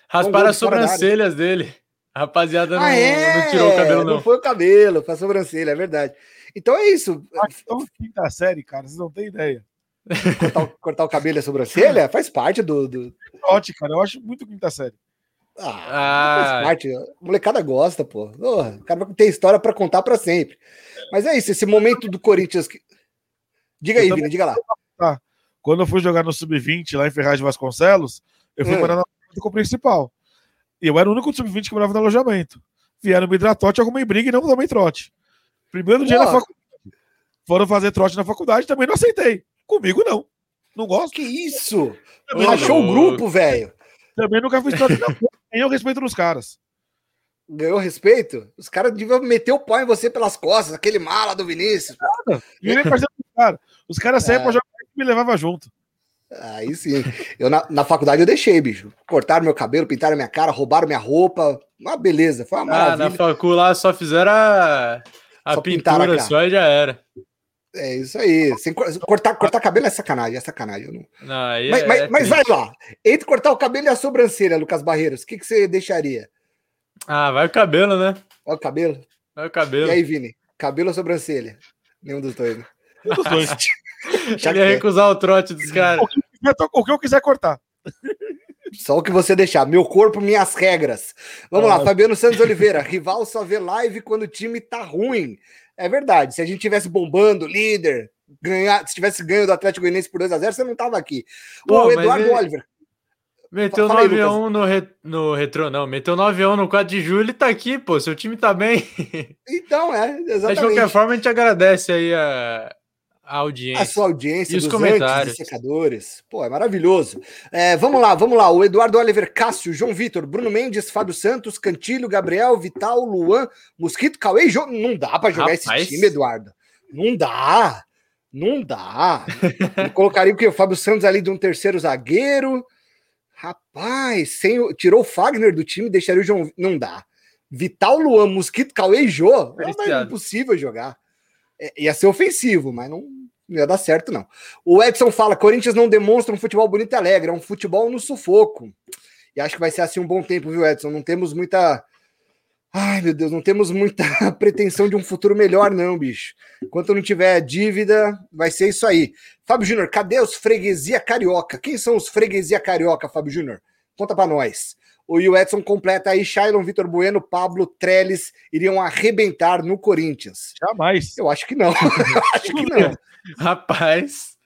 Rasparam as sobrancelhas dele. A rapaziada não, ah, é? não tirou o cabelo, não. Não foi o cabelo, foi a sobrancelha, é verdade. Então é isso. Então, quinta série, cara, vocês não têm ideia. Cortar, o, cortar o cabelo e a sobrancelha faz parte do. do... Ótimo, cara, eu acho muito quinta série. Ah, ah. faz parte. A molecada gosta, pô. O cara vai ter história para contar para sempre. Mas é isso, esse momento do Corinthians. Que... Diga aí, Vini, diga lá. Tá. Quando eu fui jogar no Sub-20 lá em Ferraz de Vasconcelos, eu fui hum. Morar no principal. E eu era o único sub-20 que morava no alojamento. Vieram me dar trote, arrumei briga e não tomei trote. Primeiro dia na faculdade. Foram fazer trote na faculdade, também não aceitei. Comigo não. Não gosto. Que isso? Achou o grupo, velho. Também nunca fiz trote. Ganhou respeito nos caras. Ganhou respeito? Os caras deviam meter o pau em você pelas costas, aquele mala do Vinícius. Nada. Cara. Os caras saíam é. pra jogar e me levava junto. Aí sim. Eu na, na, faculdade eu deixei, bicho. Cortaram meu cabelo, pintaram minha cara, roubaram minha roupa. Uma beleza, foi uma maravilha. Ah, na facu lá só fizeram a, a só pintura a só e já era. É isso aí. Sem, cortar, cortar cabelo é sacanagem, é sacanagem. Não... não mas, é, mas, é mas vai lá. Entre cortar o cabelo e a sobrancelha, Lucas Barreiros, o que, que você deixaria? Ah, vai o cabelo, né? Vai o cabelo? Vai o cabelo. E aí, Vini? Cabelo ou sobrancelha? Nenhum dos dois. Né? Nenhum dos dois. Já ia recusar o trote dos caras. O que eu quiser cortar. Só o que você deixar. Meu corpo, minhas regras. Vamos ah, lá, Fabiano Santos Oliveira. Rival só vê live quando o time tá ruim. É verdade. Se a gente tivesse bombando, líder, ganhar, se tivesse ganho do Atlético Goianiense por 2x0, você não tava aqui. Pô, o Eduardo ele... Oliver. Meteu 9x1 no, re... no retrô, não. Meteu 9x1 no 4 de julho e tá aqui, pô. Seu time tá bem. Então, é, exatamente. De qualquer forma, a gente agradece aí a, a audiência. A sua audiência, e os comentários. secadores. Pô, é maravilhoso. É, vamos lá, vamos lá. O Eduardo Oliver Cássio, João Vitor, Bruno Mendes, Fábio Santos, Cantilho, Gabriel, Vital, Luan, Mosquito, Cauê e João. Não dá para jogar Rapaz. esse time, Eduardo. Não dá. Não dá. Eu colocaria o que? O Fábio Santos ali de um terceiro zagueiro. Rapaz, sem, tirou o Fagner do time, deixaria o João. Não dá. Vital, Luan, Mosquito, Cauê e Jô. É impossível jogar. É, ia ser ofensivo, mas não, não ia dar certo, não. O Edson fala: Corinthians não demonstra um futebol bonito e alegre, é um futebol no sufoco. E acho que vai ser assim um bom tempo, viu, Edson? Não temos muita. Ai, meu Deus, não temos muita pretensão de um futuro melhor, não, bicho. Enquanto não tiver dívida, vai ser isso aí. Fábio Júnior, cadê os freguesia carioca? Quem são os freguesia carioca, Fábio Júnior? Conta para nós. O Edson completa aí, Shailon, Vitor Bueno, Pablo, Trellis iriam arrebentar no Corinthians. Jamais. Eu acho que não. eu acho que não. Rapaz.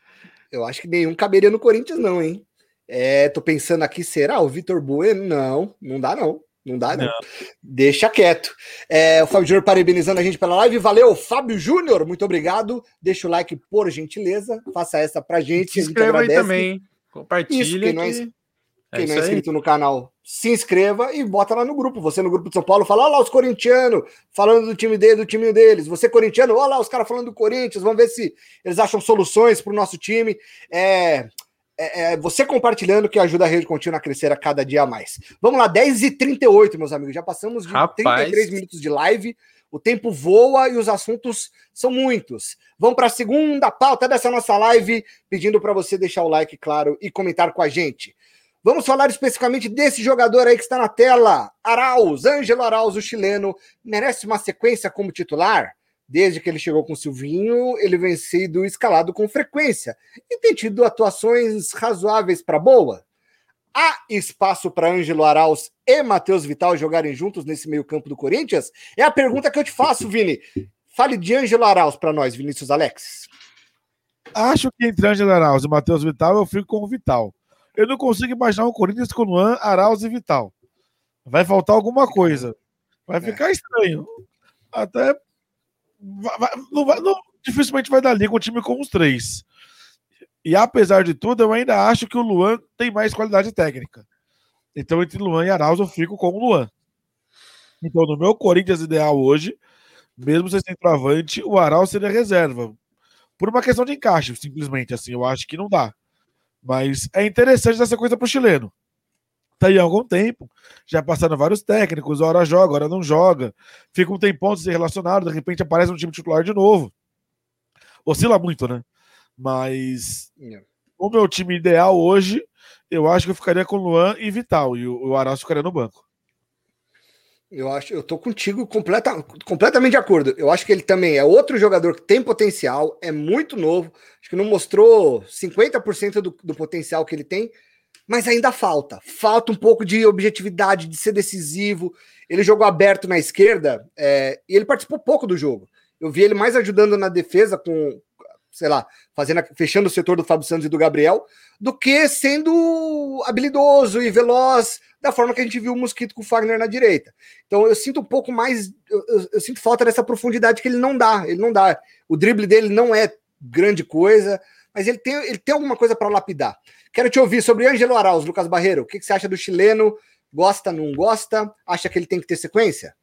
Eu acho que nenhum caberia no Corinthians, não, hein? É, tô pensando aqui, será o Vitor Bueno? Não, não dá, não. Não dá, não. não. Deixa quieto. É, o Fábio Júnior parabenizando a gente pela live. Valeu, Fábio Júnior. Muito obrigado. Deixa o like, por gentileza. Faça essa pra gente. Se inscreva aí também. Compartilha. Isso, quem, não é, quem não é inscrito no canal, se inscreva e bota lá no grupo. Você no grupo de São Paulo fala, olha lá os corintianos falando do time dele, do time deles. Você corintiano, olha lá os caras falando do Corinthians, vamos ver se eles acham soluções para o nosso time. É, é, é, você compartilhando que ajuda a rede contínua a crescer a cada dia mais. Vamos lá, 10h38, meus amigos. Já passamos de Rapaz. 33 minutos de live. O tempo voa e os assuntos são muitos. Vamos para a segunda pauta dessa nossa live, pedindo para você deixar o like, claro, e comentar com a gente. Vamos falar especificamente desse jogador aí que está na tela. Arauz, Ângelo Arauz, o chileno, merece uma sequência como titular? Desde que ele chegou com o Silvinho, ele vem sido escalado com frequência e tem tido atuações razoáveis para boa. Há espaço para Ângelo Arauz e Matheus Vital jogarem juntos nesse meio-campo do Corinthians? É a pergunta que eu te faço, Vini. Fale de Ângelo Arauz para nós, Vinícius Alex. Acho que entre Ângelo Arauz e Matheus Vital, eu fico com o Vital eu não consigo imaginar um Corinthians com Luan, Arauz e Vital. Vai faltar alguma coisa. Vai é. ficar estranho. Até. Vai, não vai, não, dificilmente vai dar liga com um time com os três. E apesar de tudo, eu ainda acho que o Luan tem mais qualidade técnica. Então, entre Luan e Arauz, eu fico com o Luan. Então, no meu Corinthians ideal hoje, mesmo sem centroavante, o Arauz seria reserva. Por uma questão de encaixe, simplesmente. Assim, eu acho que não dá. Mas é interessante essa coisa para o chileno. Tá aí há algum tempo. Já passaram vários técnicos, hora joga, hora não joga. Fica um tempão sem ser relacionado, de repente aparece um time titular de novo. Oscila muito, né? Mas yeah. o meu time ideal hoje, eu acho que eu ficaria com Luan e Vital. E o, o Arauz ficaria no banco. Eu acho, eu tô contigo completa, completamente de acordo. Eu acho que ele também é outro jogador que tem potencial, é muito novo, acho que não mostrou 50% do, do potencial que ele tem, mas ainda falta. Falta um pouco de objetividade, de ser decisivo. Ele jogou aberto na esquerda é, e ele participou pouco do jogo. Eu vi ele mais ajudando na defesa com, sei lá, fazendo, fechando o setor do Fábio Santos e do Gabriel, do que sendo habilidoso e veloz da forma que a gente viu o Mosquito com o Fagner na direita. Então eu sinto um pouco mais, eu, eu, eu, sinto falta dessa profundidade que ele não dá, ele não dá. O drible dele não é grande coisa, mas ele tem, ele tem alguma coisa para lapidar. Quero te ouvir sobre Ângelo Arauz, Lucas Barreiro. O que, que você acha do chileno? Gosta, não gosta? Acha que ele tem que ter sequência?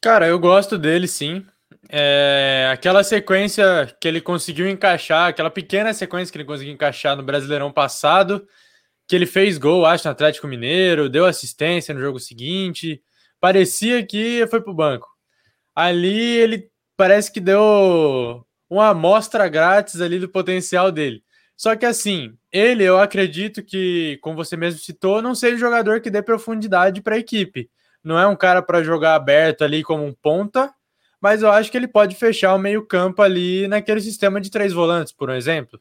Cara, eu gosto dele sim. É, aquela sequência que ele conseguiu encaixar, aquela pequena sequência que ele conseguiu encaixar no Brasileirão passado, que ele fez gol, acho, no Atlético Mineiro, deu assistência no jogo seguinte, parecia que foi pro banco. Ali ele parece que deu uma amostra grátis ali do potencial dele. Só que assim, ele, eu acredito que, como você mesmo citou, não seja um jogador que dê profundidade para a equipe. Não é um cara para jogar aberto ali como um ponta, mas eu acho que ele pode fechar o meio-campo ali naquele sistema de três volantes, por exemplo.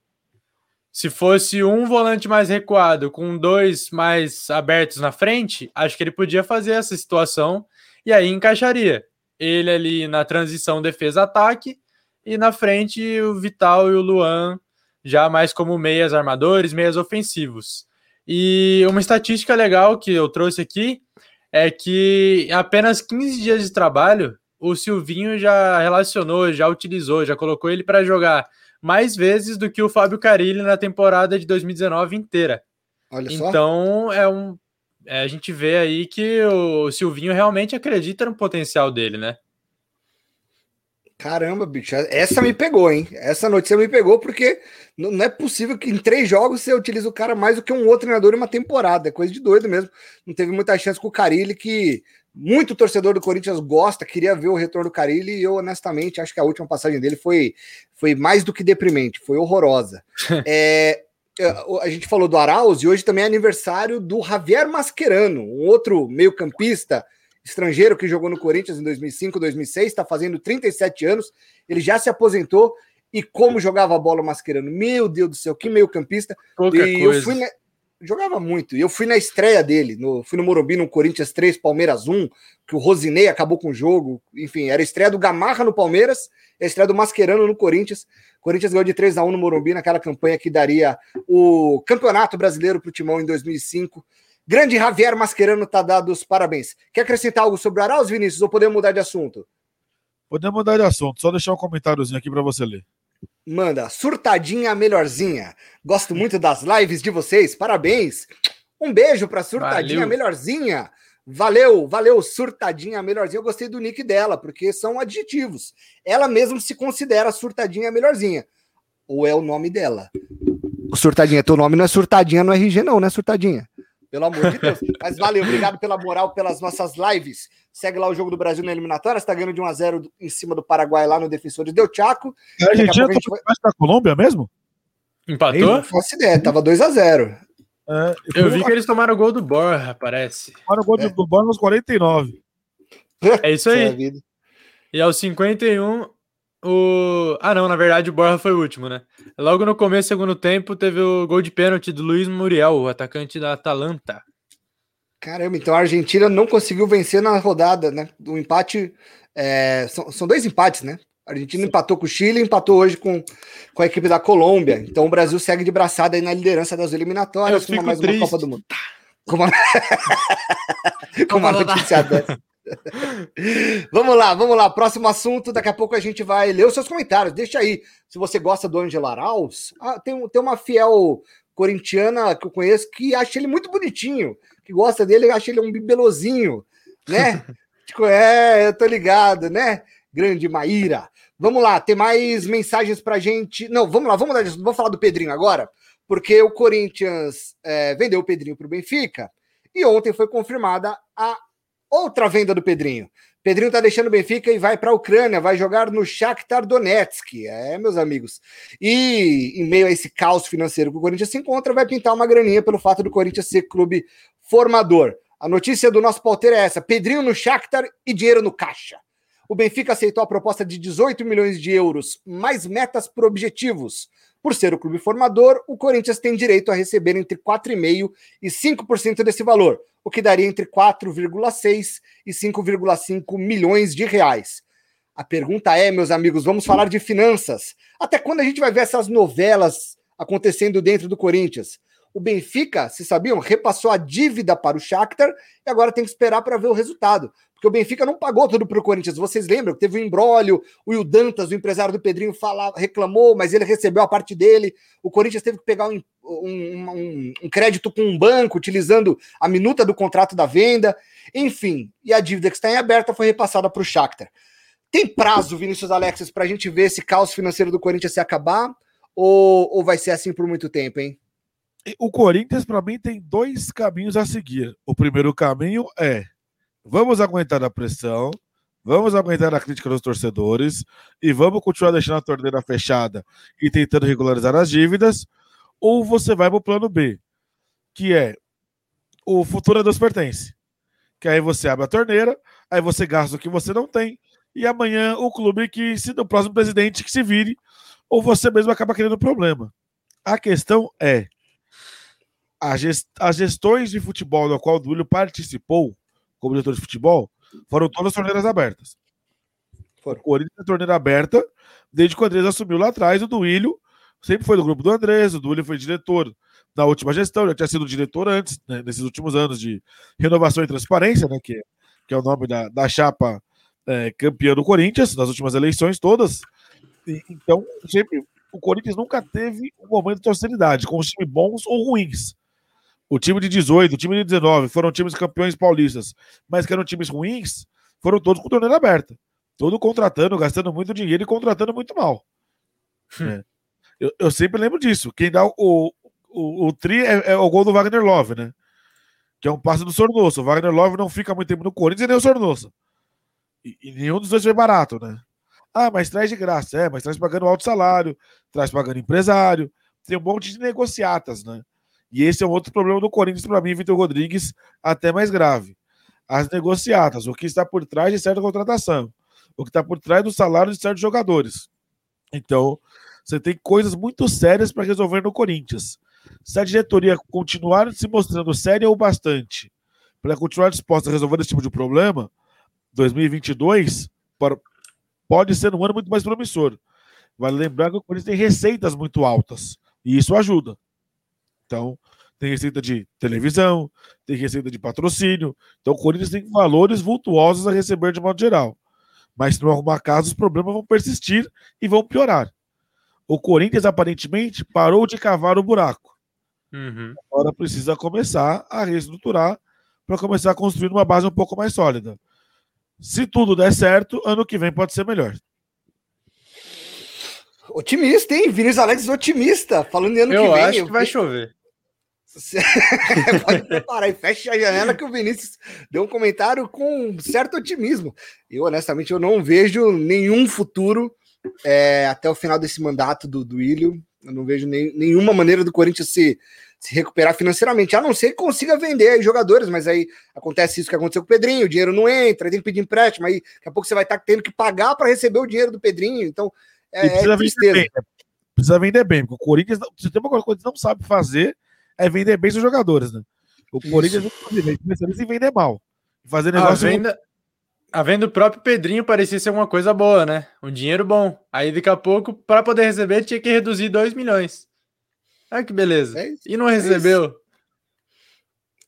Se fosse um volante mais recuado com dois mais abertos na frente, acho que ele podia fazer essa situação e aí encaixaria ele ali na transição defesa-ataque e na frente o Vital e o Luan já mais como meias armadores, meias ofensivos. E uma estatística legal que eu trouxe aqui é que apenas 15 dias de trabalho, o Silvinho já relacionou, já utilizou, já colocou ele para jogar mais vezes do que o Fábio Carilli na temporada de 2019 inteira. Olha só. Então é um. É, a gente vê aí que o Silvinho realmente acredita no potencial dele, né? Caramba, bicho, essa me pegou, hein? Essa notícia me pegou porque não é possível que em três jogos você utilize o cara mais do que um outro treinador em uma temporada. É coisa de doido mesmo. Não teve muita chance com o Carilli, que muito torcedor do Corinthians gosta, queria ver o retorno do Carilli, e eu honestamente acho que a última passagem dele foi, foi mais do que deprimente, foi horrorosa. é, é a gente falou do Arauz e hoje também é aniversário do Javier Mascherano, um outro meio-campista estrangeiro que jogou no Corinthians em 2005, 2006, está fazendo 37 anos, ele já se aposentou e como jogava a bola o Mascherano, meu Deus do céu, que meio-campista. E eu fui, jogava muito. E eu fui na estreia dele, no, fui no Morumbi, no Corinthians 3, Palmeiras 1, que o Rosinei acabou com o jogo. Enfim, era a estreia do Gamarra no Palmeiras, a estreia do Mascherano no Corinthians. O Corinthians ganhou de 3 a 1 no Morumbi, naquela campanha que daria o Campeonato Brasileiro para o Timão em 2005. Grande Javier Mascherano tá dado os parabéns. Quer acrescentar algo sobre o Arauz, Vinícius, ou podemos mudar de assunto? Podemos mudar de assunto, só deixar um comentáriozinho aqui para você ler manda surtadinha melhorzinha. Gosto muito das lives de vocês. Parabéns. Um beijo para surtadinha valeu. melhorzinha. Valeu, valeu, surtadinha melhorzinha. Eu gostei do nick dela, porque são adjetivos. Ela mesma se considera surtadinha melhorzinha. Ou é o nome dela? O surtadinha, teu nome não é surtadinha no RG, não, né, surtadinha? Pelo amor de Deus. Mas valeu, obrigado pela moral, pelas nossas lives. Segue lá o jogo do Brasil na eliminatória. Está ganhando de 1 a 0 em cima do Paraguai lá no Defensores Del Chaco. A Argentina tá vai... mais a Colômbia mesmo? Empatou? Eu não faço ideia, tava 2 a 0 é, eu vi que eles tomaram o gol do Borja, parece. Tomaram o gol é. do Borja nos 49. É isso aí. E aos 51, o. Ah, não, na verdade o Borja foi o último, né? Logo no começo do segundo tempo, teve o gol de pênalti do Luiz Muriel, o atacante da Atalanta. Caramba, então a Argentina não conseguiu vencer na rodada, né? O empate. É... São, são dois empates, né? A Argentina empatou com o Chile empatou hoje com, com a equipe da Colômbia. Então o Brasil segue de braçada aí na liderança das eliminatórias, com mais triste. uma Copa do Mundo. Com uma, com uma notícia dessa. vamos lá, vamos lá. Próximo assunto. Daqui a pouco a gente vai ler os seus comentários. Deixa aí. Se você gosta do Angelo Arauz, ah, tem, tem uma fiel corintiana que eu conheço que acha ele muito bonitinho, que gosta dele, acha ele um bibelozinho, né? tipo, é, eu tô ligado, né? Grande Maíra. Vamos lá, tem mais mensagens pra gente. Não, vamos lá, vamos lá, vamos falar do Pedrinho agora, porque o Corinthians é, vendeu o Pedrinho pro Benfica e ontem foi confirmada a Outra venda do Pedrinho. Pedrinho tá deixando o Benfica e vai para a Ucrânia, vai jogar no Shakhtar Donetsk. É, meus amigos. E em meio a esse caos financeiro que o Corinthians se encontra, vai pintar uma graninha pelo fato do Corinthians ser clube formador. A notícia do nosso pauteiro é essa: Pedrinho no Shakhtar e dinheiro no caixa. O Benfica aceitou a proposta de 18 milhões de euros, mais metas por objetivos. Por ser o clube formador, o Corinthians tem direito a receber entre 4,5% e 5% desse valor, o que daria entre 4,6 e 5,5 milhões de reais. A pergunta é, meus amigos, vamos falar de finanças. Até quando a gente vai ver essas novelas acontecendo dentro do Corinthians? O Benfica, se sabiam, repassou a dívida para o Shakhtar e agora tem que esperar para ver o resultado. Porque o Benfica não pagou tudo para o Corinthians. Vocês lembram que teve um embrólio, o Will Dantas, o empresário do Pedrinho, falava, reclamou, mas ele recebeu a parte dele. O Corinthians teve que pegar um, um, um, um crédito com um banco, utilizando a minuta do contrato da venda. Enfim, e a dívida que está em aberta foi repassada para o Shakhtar. Tem prazo, Vinícius Alexis, para a gente ver esse caos financeiro do Corinthians se acabar? Ou, ou vai ser assim por muito tempo, hein? O Corinthians, para mim, tem dois caminhos a seguir. O primeiro caminho é: vamos aguentar a pressão, vamos aguentar a crítica dos torcedores e vamos continuar deixando a torneira fechada e tentando regularizar as dívidas, ou você vai para o plano B, que é o futuro a Deus pertence. Que aí você abre a torneira, aí você gasta o que você não tem, e amanhã o clube que se o próximo presidente que se vire, ou você mesmo acaba criando problema. A questão é as gestões de futebol na qual o Duílio participou como diretor de futebol foram todas torneiras abertas. O Corinthians é torneira aberta desde que o Andrés assumiu lá atrás. O Duílio sempre foi do grupo do Andrés, o Duílio foi diretor na última gestão, já tinha sido diretor antes, né, nesses últimos anos de renovação e transparência, né, que, que é o nome da, da chapa é, campeã do Corinthians, nas últimas eleições todas. E, então, sempre, o Corinthians nunca teve um momento de hostilidade com os times bons ou ruins. O time de 18, o time de 19 foram times campeões paulistas, mas que eram times ruins, foram todos com torneira aberta. Todo contratando, gastando muito dinheiro e contratando muito mal. Hum. É. Eu, eu, sempre lembro disso. Quem dá o, o, o, tri é, é, o gol do Wagner Love, né? Que é um passe do Sornoso. O Wagner Love não fica muito tempo no Corinthians e nem o Sornoso. E, e nenhum dos dois foi barato, né? Ah, mas traz de graça. É, mas traz pagando alto salário, traz pagando empresário. Tem um monte de negociatas, né? E esse é um outro problema do Corinthians, para mim, Vitor Rodrigues, até mais grave. As negociatas, o que está por trás de certa contratação, o que está por trás do salário de certos jogadores. Então, você tem coisas muito sérias para resolver no Corinthians. Se a diretoria continuar se mostrando séria ou bastante para continuar disposta a resolver esse tipo de problema, 2022 pode ser um ano muito mais promissor. Vale lembrar que o Corinthians tem receitas muito altas e isso ajuda. Então, tem receita de televisão, tem receita de patrocínio. Então, o Corinthians tem valores vultuosos a receber de modo geral. Mas, se não arrumar caso, os problemas vão persistir e vão piorar. O Corinthians, aparentemente, parou de cavar o buraco. Uhum. Agora precisa começar a reestruturar para começar a construir uma base um pouco mais sólida. Se tudo der certo, ano que vem pode ser melhor. Otimista, hein? Vinícius Alex otimista, falando de ano eu que vem. Eu acho que vai chover. Pode preparar e fecha a janela que o Vinícius deu um comentário com certo otimismo. Eu, honestamente, eu não vejo nenhum futuro é, até o final desse mandato do, do. Eu não vejo nem, nenhuma maneira do Corinthians se, se recuperar financeiramente, a não ser que consiga vender jogadores, mas aí acontece isso que aconteceu com o Pedrinho, o dinheiro não entra, tem que pedir empréstimo, aí daqui a pouco você vai estar tendo que pagar para receber o dinheiro do Pedrinho, então é, precisa, é vender bem, né? precisa vender bem, porque o Corinthians, se tem uma coisa que não sabe fazer, é vender bem seus jogadores, né? O Corinthians é especialista em vender mal. Fazer negócio. A venda, a venda do próprio Pedrinho parecia ser uma coisa boa, né? Um dinheiro bom. Aí daqui a pouco, para poder receber, tinha que reduzir 2 milhões. Olha que beleza. É e não recebeu.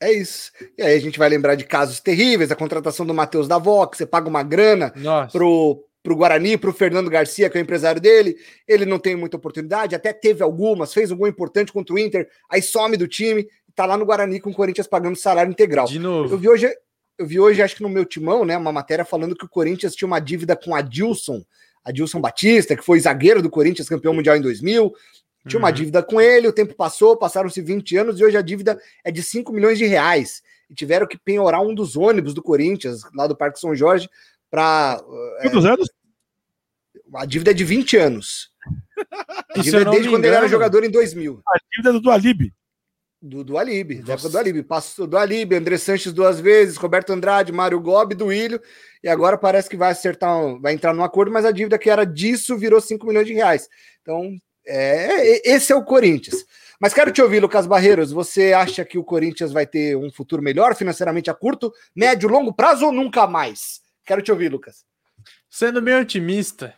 É isso. E aí a gente vai lembrar de casos terríveis, a contratação do Matheus da Vox, você paga uma grana Nossa. pro, para o Guarani, para o Fernando Garcia, que é o empresário dele. Ele não tem muita oportunidade, até teve algumas, fez um gol importante contra o Inter, aí some do time, tá lá no Guarani com o Corinthians pagando salário integral. De novo. Eu vi hoje, eu vi hoje, acho que no meu timão, né, uma matéria falando que o Corinthians tinha uma dívida com a Dilson, a Dilson Batista, que foi zagueiro do Corinthians, campeão mundial em 2000. Tinha uma uhum. dívida com ele, o tempo passou, passaram-se 20 anos e hoje a dívida é de 5 milhões de reais. E tiveram que penhorar um dos ônibus do Corinthians, lá do Parque São Jorge, para. Quantos é, anos? A dívida é de 20 anos. A dívida é desde quando ele era jogador em 2000. A dívida é do Alib. Do, do Alibi, da época do Alibi. Passou do Alibi, André Sanches duas vezes, Roberto Andrade, Mário Gobi, do Ilho, e agora parece que vai acertar, um, vai entrar num acordo, mas a dívida que era disso virou 5 milhões de reais. Então, é, esse é o Corinthians. Mas quero te ouvir, Lucas Barreiros. Você acha que o Corinthians vai ter um futuro melhor financeiramente a curto, médio, longo prazo ou nunca mais? Quero te ouvir, Lucas. Sendo meio otimista,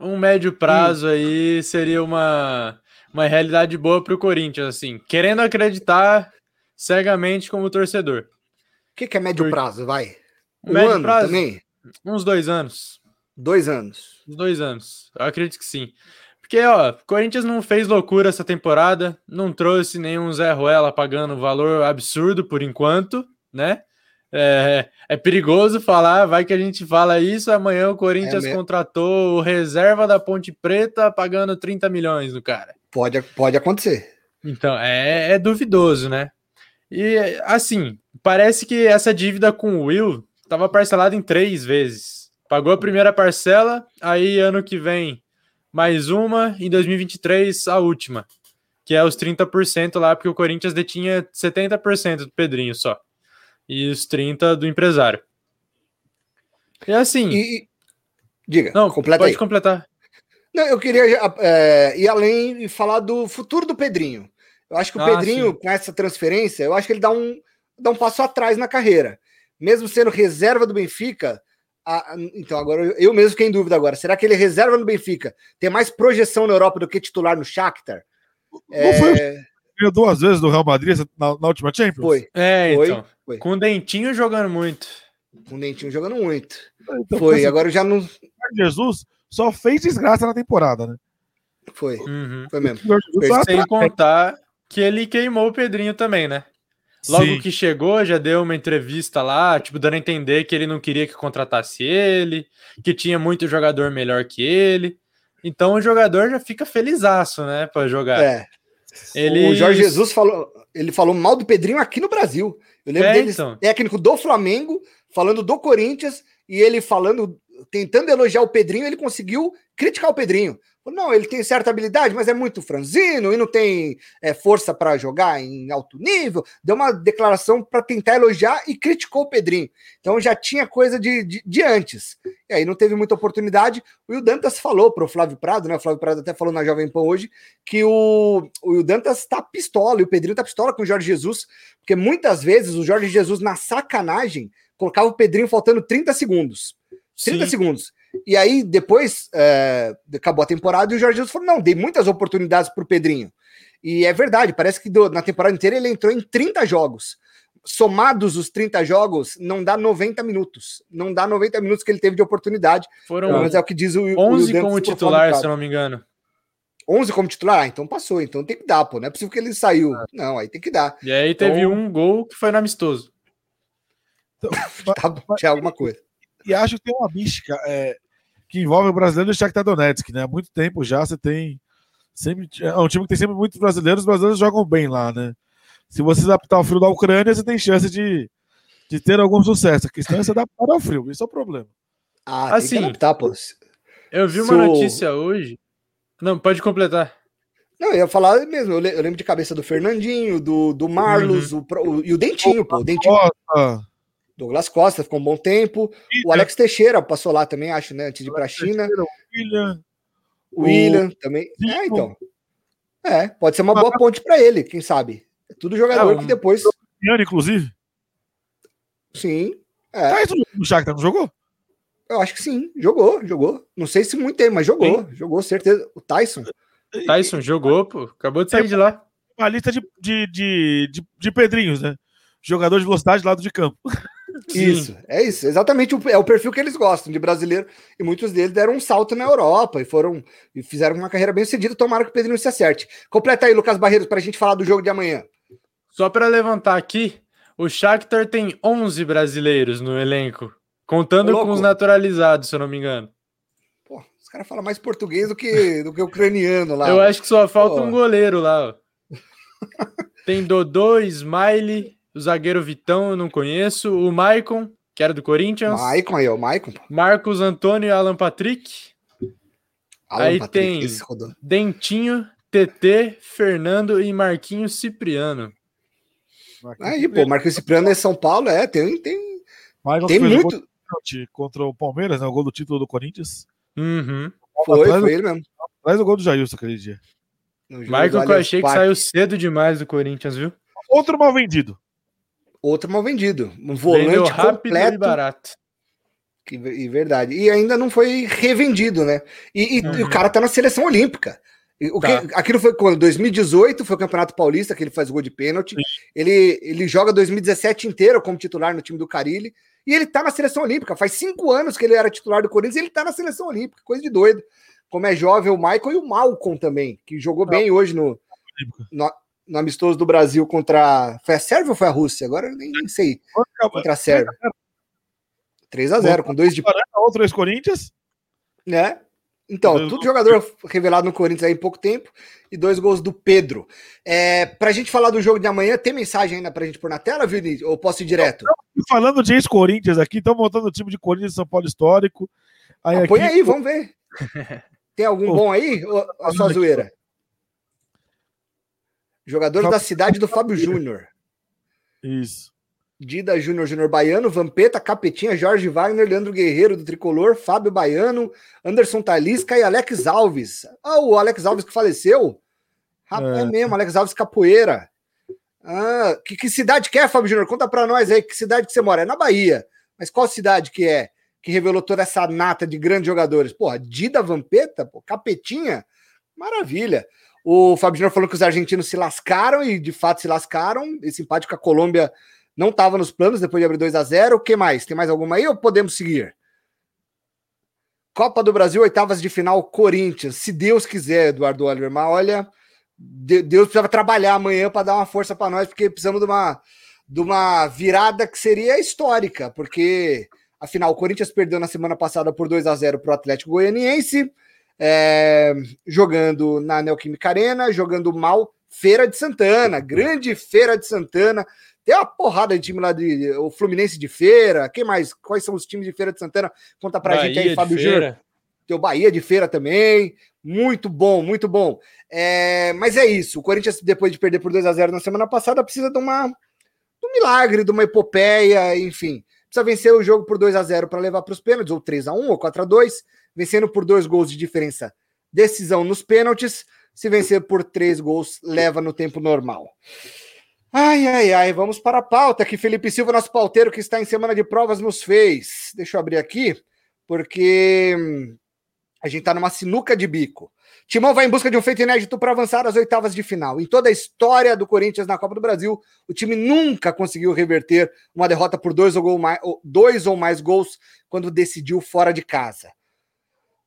um médio prazo hum. aí seria uma, uma realidade boa para o Corinthians, assim, querendo acreditar cegamente como torcedor. O que, que, é médio prazo? Vai. Um médio ano prazo, também? Uns dois anos. Dois anos. Uns dois anos. Eu acredito que sim. Porque, ó, Corinthians não fez loucura essa temporada, não trouxe nenhum Zé Ruela pagando valor absurdo por enquanto, né? É, é, perigoso falar, vai que a gente fala isso. Amanhã o Corinthians é contratou o reserva da Ponte Preta pagando 30 milhões no cara. Pode, pode acontecer. Então, é, é duvidoso, né? E assim, parece que essa dívida com o Will estava parcelada em três vezes. Pagou a primeira parcela, aí ano que vem mais uma, em 2023 a última, que é os 30% lá, porque o Corinthians detinha 70% do Pedrinho só, e os 30% do empresário. E assim. E, diga, não, completa pode aí. completar. Não, eu queria é, ir além e falar do futuro do Pedrinho. Eu acho que o ah, Pedrinho, sim. com essa transferência, eu acho que ele dá um, dá um passo atrás na carreira. Mesmo sendo reserva do Benfica, ah, então, agora eu mesmo fiquei em dúvida agora. Será que ele reserva no Benfica? Tem mais projeção na Europa do que titular no Shakhtar? Não é... foi duas vezes do Real Madrid na, na última Champions? Foi. É, foi, então. Foi. Com o Dentinho jogando muito. Com o Dentinho jogando muito. Então, foi, assim, agora já não. Jesus só fez desgraça na temporada, né? Foi. Uhum. Foi mesmo. Sem contar que ele queimou o Pedrinho também, né? Logo Sim. que chegou, já deu uma entrevista lá, tipo, dando a entender que ele não queria que contratasse ele, que tinha muito jogador melhor que ele. Então o jogador já fica felizaço, né, para jogar. É. Ele... O Jorge Jesus falou, ele falou mal do Pedrinho aqui no Brasil. Eu lembro é, dele, então. técnico do Flamengo, falando do Corinthians, e ele falando, tentando elogiar o Pedrinho, ele conseguiu criticar o Pedrinho. Não, ele tem certa habilidade, mas é muito franzino e não tem é, força para jogar em alto nível. Deu uma declaração para tentar elogiar e criticou o Pedrinho. Então já tinha coisa de, de, de antes. E aí não teve muita oportunidade. O Will Dantas falou para o Flávio Prado, né? O Flávio Prado até falou na Jovem Pan hoje que o, o Will Dantas está pistola e o Pedrinho está pistola com o Jorge Jesus, porque muitas vezes o Jorge Jesus, na sacanagem, colocava o Pedrinho faltando 30 segundos. 30 Sim. segundos. E aí, depois, é, acabou a temporada e o Jorge Jesus falou: não, dei muitas oportunidades para o Pedrinho. E é verdade, parece que do, na temporada inteira ele entrou em 30 jogos. Somados os 30 jogos, não dá 90 minutos. Não dá 90 minutos que ele teve de oportunidade. Foram mas é o que diz o 11 o como titular, se eu não me engano. 11 como titular? Ah, então passou. Então tem que dar, pô. Não é possível que ele saiu. É. Não, aí tem que dar. E aí teve então... um gol que foi no amistoso. Então, tá, tinha alguma coisa. E acho que tem uma mística. É, que envolve o brasileiro e o Shakhtar Donetsk, né? Há muito tempo já você tem sempre é um time que tem sempre muitos brasileiros, os brasileiros jogam bem lá, né? Se você adaptar ao frio da Ucrânia, você tem chance de, de ter algum sucesso. A questão é se adaptar ao frio, isso é o problema. Ah, assim, adaptar, pô. Eu vi uma notícia hoje. Não, pode completar. Não, eu ia falar mesmo. Eu lembro de cabeça do Fernandinho, do, do Marlos uhum. o, o, e o Dentinho, pô. O Dentinho. Nossa. Douglas Costa ficou um bom tempo. O Alex Teixeira passou lá também, acho, né? Antes de ir para a China. O William. O William também. É, então. É, pode ser uma boa ponte para ele, quem sabe. É tudo jogador é, que depois. Inclusive. Sim. É. Isso no Shakhtar, não jogou? Eu acho que sim, jogou, jogou. Não sei se muito tempo, mas jogou, sim. jogou, certeza. O Tyson. Tyson jogou, pô. Acabou de sair de lá. Uma lista de, de, de, de, de Pedrinhos, né? Jogador de velocidade lado de campo. Isso, é isso, exatamente o, é o perfil que eles gostam de brasileiro, e muitos deles deram um salto na Europa e foram e fizeram uma carreira bem sucedida. Tomara que o Pedrinho se acerte. Completa aí, Lucas Barreiros, para a gente falar do jogo de amanhã. Só para levantar aqui, o Shakhtar tem 11 brasileiros no elenco, contando com os naturalizados, se eu não me engano. Pô, os caras falam mais português do que, do que ucraniano lá. Eu acho que só falta Pô. um goleiro lá. Tem Dodô, Smiley, o zagueiro Vitão eu não conheço. O Maicon, que era do Corinthians. Maicon aí, o Maicon. Marcos Antônio e Alan Patrick. Alan aí Patrick, tem Dentinho, TT, Fernando e Marquinhos Cipriano. Aí, pô, Marcos Cipriano é São Paulo, é, tem, tem, Michael tem muito. contra o Palmeiras, né? O gol do título do Corinthians. Uhum. Foi, Atrás foi ele mesmo. Traz o gol do Jailson aquele dia. Michael que eu achei que saiu cedo demais do Corinthians, viu? Outro mal vendido. Outro mal vendido. Um Vendeu volante e completo. barato. Que, e verdade. E ainda não foi revendido, né? E, e- e Uhum. o cara tá na seleção olímpica. E O que, Tá. Aquilo foi quando? 2018 foi o Campeonato Paulista, que ele faz gol de pênalti. Ele, ele joga 2017 inteiro como titular no time do Carilli. E ele tá na seleção olímpica. Faz cinco anos que ele era titular do Corinthians e ele tá na seleção olímpica. Coisa de doido. Como é jovem o Michael e o Malcolm também, que jogou bem hoje no, no, no amistoso do Brasil contra. Foi a Sérvia ou foi a Rússia? Agora eu nem, sei. Contra a Sérvia. 3 a 0 com dois de Outro ex-Corinthians. né? Então, Dois tudo jogador revelado no Corinthians aí em pouco tempo e dois gols do Pedro. É, pra gente falar do jogo de amanhã, tem mensagem ainda pra gente pôr na tela, Vini? Ou posso ir direto? E falando de ex-Corinthians aqui, estão montando o time de Corinthians São Paulo histórico. Aí Ah, põe aqui- aí, vamos ver. Tem algum bom aí? Ou a sua zoeira? Jogador da cidade do Fábio Júnior. Isso. Dida Júnior Júnior Baiano, Vampeta, Capetinha, Jorge Wagner, Leandro Guerreiro do Tricolor, Fábio Baiano, Anderson Talisca e Alex Alves. Ah, o Alex Alves que faleceu? Rapaz, é. É. mesmo, Alex Alves Capoeira. Ah, que, que cidade que é, Fábio Júnior? Conta pra nós aí, que cidade que você mora? É na Bahia. Mas qual cidade que é? Que revelou toda essa nata de grandes jogadores? Porra, Dida Vampeta, pô, Capetinha, maravilha. O Júnior falou que os argentinos se lascaram e de fato se lascaram. Esse empate com a Colômbia não estava nos planos depois de abrir 2 a 0 O que mais? Tem mais alguma aí ou podemos seguir? Copa do Brasil, oitavas de final, Corinthians. Se Deus quiser, Eduardo Oliver. Mas olha, De- Deus precisava trabalhar amanhã para dar uma força para nós, porque precisamos de uma, de uma virada que seria histórica, porque afinal o Corinthians perdeu na semana passada por 2 a 0 para o Atlético Goianiense, é, jogando na Neoquímica Arena, jogando mal Feira de Santana, grande Feira de Santana. Tem uma porrada de time lá de o Fluminense de Feira. Quem mais? Quais são os times de Feira de Santana? Conta pra gente aí, Fábio Júnior. Tem o Bahia de Feira também. Muito bom, muito bom. É, mas é isso. O Corinthians, depois de perder por 2 a 0 na semana passada, precisa de, uma, de um milagre, de uma epopeia, enfim. Precisa vencer o jogo por 2 a 0 para levar para os pênaltis, ou 3 a 1 ou 4 a 2 vencendo por dois gols de diferença. Decisão nos pênaltis. Se vencer por três gols, leva no tempo normal. Ai, ai, ai, vamos para a pauta que Felipe Silva, nosso pauteiro que está em semana de provas, nos fez. Deixa eu abrir aqui, porque hum, a gente está numa sinuca de bico. Timão vai em busca de um feito inédito para avançar às oitavas de final. Em toda a história do Corinthians na Copa do Brasil, o time nunca conseguiu reverter uma derrota por dois ou, mais, dois ou mais gols quando decidiu fora de casa.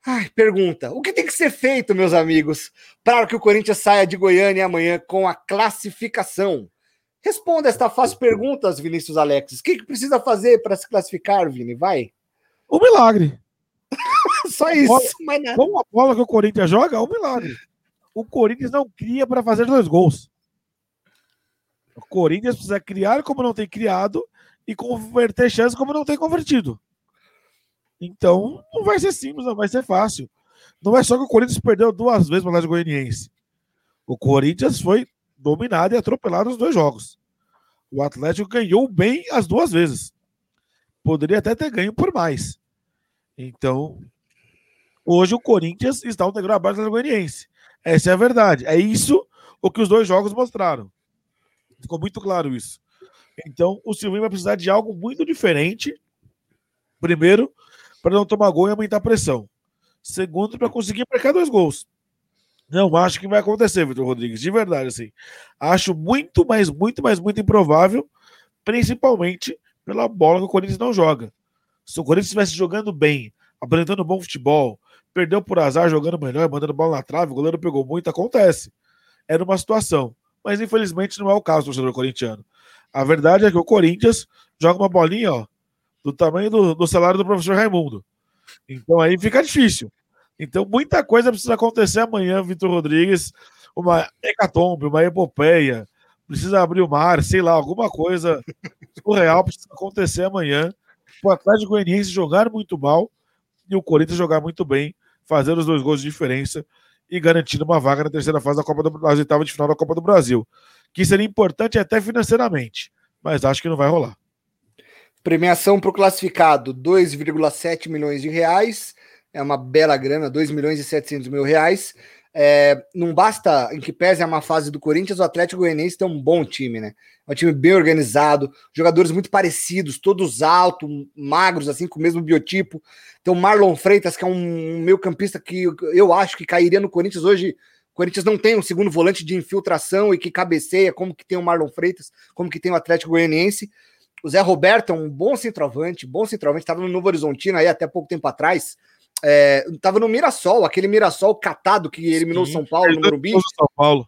Ai, pergunta: o que tem que ser feito, meus amigos, para que o Corinthians saia de Goiânia amanhã com a classificação? Responda esta fácil pergunta, Vinícius Alexis. O que, que precisa fazer para se classificar, Vini? Vai. Um milagre. Só isso. mais nada. Com a bola que o Corinthians joga, é um milagre. O Corinthians não cria para fazer dois gols. O Corinthians precisa criar como não tem criado e converter chances como não tem convertido. Então, não vai ser simples, não vai ser fácil. Não é só que o Corinthians perdeu duas vezes para o Atlético Goianiense. O Corinthians foi dominado e atropelado nos dois jogos. O Atlético ganhou bem as duas vezes. Poderia até ter ganho por mais. Então, hoje o Corinthians está um degrau abaixo do Goianiense. Essa é a verdade. É isso o que os dois jogos mostraram. Ficou muito claro isso. Então, o Silvinho vai precisar de algo muito diferente. Primeiro, para não tomar gol e aumentar a pressão. Segundo, para conseguir marcar dois gols. Não acho que vai acontecer, Vitor Rodrigues, de verdade, assim. Acho muito, mais, muito, mais, muito improvável, principalmente pela bola que o Corinthians não joga. Se o Corinthians estivesse jogando bem, apresentando bom futebol, perdeu por azar jogando melhor, mandando bola na trave, o goleiro pegou muito, acontece. Era uma situação. Mas infelizmente não é o caso do torcedor corintiano. A verdade é que o Corinthians joga uma bolinha, ó, do tamanho do, do salário do professor Raimundo. Então aí fica difícil. Então muita coisa precisa acontecer amanhã, Vitor Rodrigues. Uma hecatombe, uma epopeia. Precisa abrir o mar, sei lá, alguma coisa surreal precisa acontecer amanhã. O Atlético Goianiense jogar muito mal e o Corinthians jogar muito bem, fazer os dois gols de diferença e garantindo uma vaga na terceira fase da Copa do das oitavas de final da Copa do Brasil. que seria importante até financeiramente, mas acho que não vai rolar. Premiação para o classificado, 2,7 milhões de reais. É uma bela grana, 2 milhões e 700 mil reais. É, não basta, em que pese a má fase do Corinthians, o Atlético Goianiense tem um bom time, né? É um time bem organizado, jogadores muito parecidos, todos altos, magros, assim, com o mesmo biotipo. Tem o Marlon Freitas, que é um meio campista que eu acho que cairia no Corinthians hoje. O Corinthians não tem um segundo volante de infiltração e que cabeceia, como que tem o Marlon Freitas, como que tem o Atlético Goianiense. O Zé Roberto é um bom centroavante, bom centroavante, estava no Novo Horizontino aí até pouco tempo atrás. Estava é, no Mirassol, aquele Mirassol catado que eliminou o São Paulo no Morumbi. São Paulo.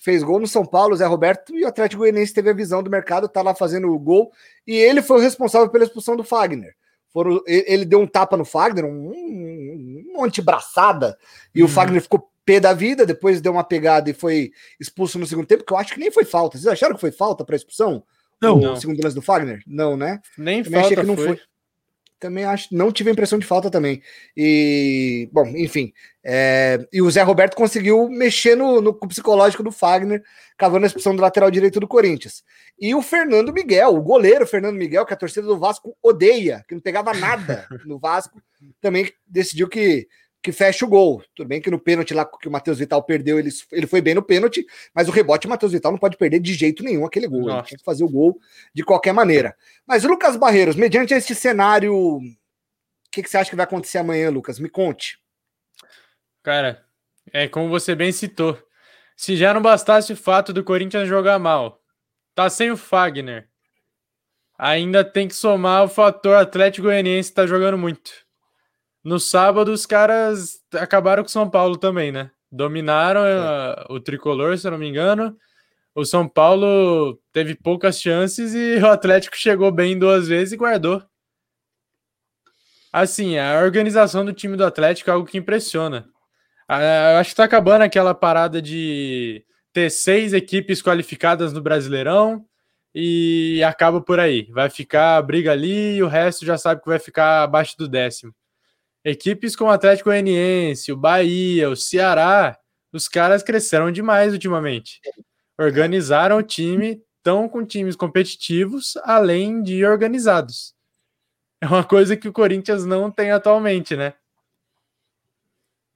Fez gol no São Paulo, Zé Roberto, e o Atlético Goianiense teve a visão do mercado, tá lá fazendo o gol, e ele foi o responsável pela expulsão do Fagner. Foram, ele deu um tapa no Fagner, um, um, um antebraçada, e hum. o uhum. Fagner ficou pé da vida, depois deu uma pegada e foi expulso no segundo tempo, que eu acho que nem foi falta. Vocês acharam que foi falta para expulsão? Não, o não. segundo lance do Fagner? Não, né? Nem também falta achei que não foi. foi. Também acho, não tive a impressão de falta também. E, bom, enfim. É, e o Zé Roberto conseguiu mexer no, no psicológico do Fagner, cavando a expulsão do lateral direito do Corinthians. E o Fernando Miguel, o goleiro Fernando Miguel, que a torcida do Vasco odeia, que não pegava nada no Vasco, também decidiu que que fecha o gol. Tudo bem que no pênalti lá que o Matheus Vital perdeu, ele, ele foi bem no pênalti, mas o rebote o Matheus Vital não pode perder de jeito nenhum aquele gol. Nossa. Ele tinha que fazer o gol de qualquer maneira. Mas Lucas Barreiros, mediante este cenário, o que, que você acha que vai acontecer amanhã, Lucas? Me conte. Cara, é como você bem citou. Se já não bastasse o fato do Corinthians jogar mal, tá sem o Fagner, ainda tem que somar o fator Atlético Goianiense tá jogando muito. No sábado, os caras acabaram com o São Paulo também, né? Dominaram é. uh, o tricolor, se eu não me engano. O São Paulo teve poucas chances e o Atlético chegou bem duas vezes e guardou. Assim, a organização do time do Atlético é algo que impressiona. Uh, eu acho que tá acabando aquela parada de ter seis equipes qualificadas no Brasileirão e acaba por aí. Vai ficar a briga ali e o resto já sabe que vai ficar abaixo do décimo. Equipes como o Atlético Goianiense, o Bahia, o Ceará, os caras cresceram demais ultimamente. Organizaram o time, estão com times competitivos, além de organizados. É uma coisa que o Corinthians não tem atualmente, né?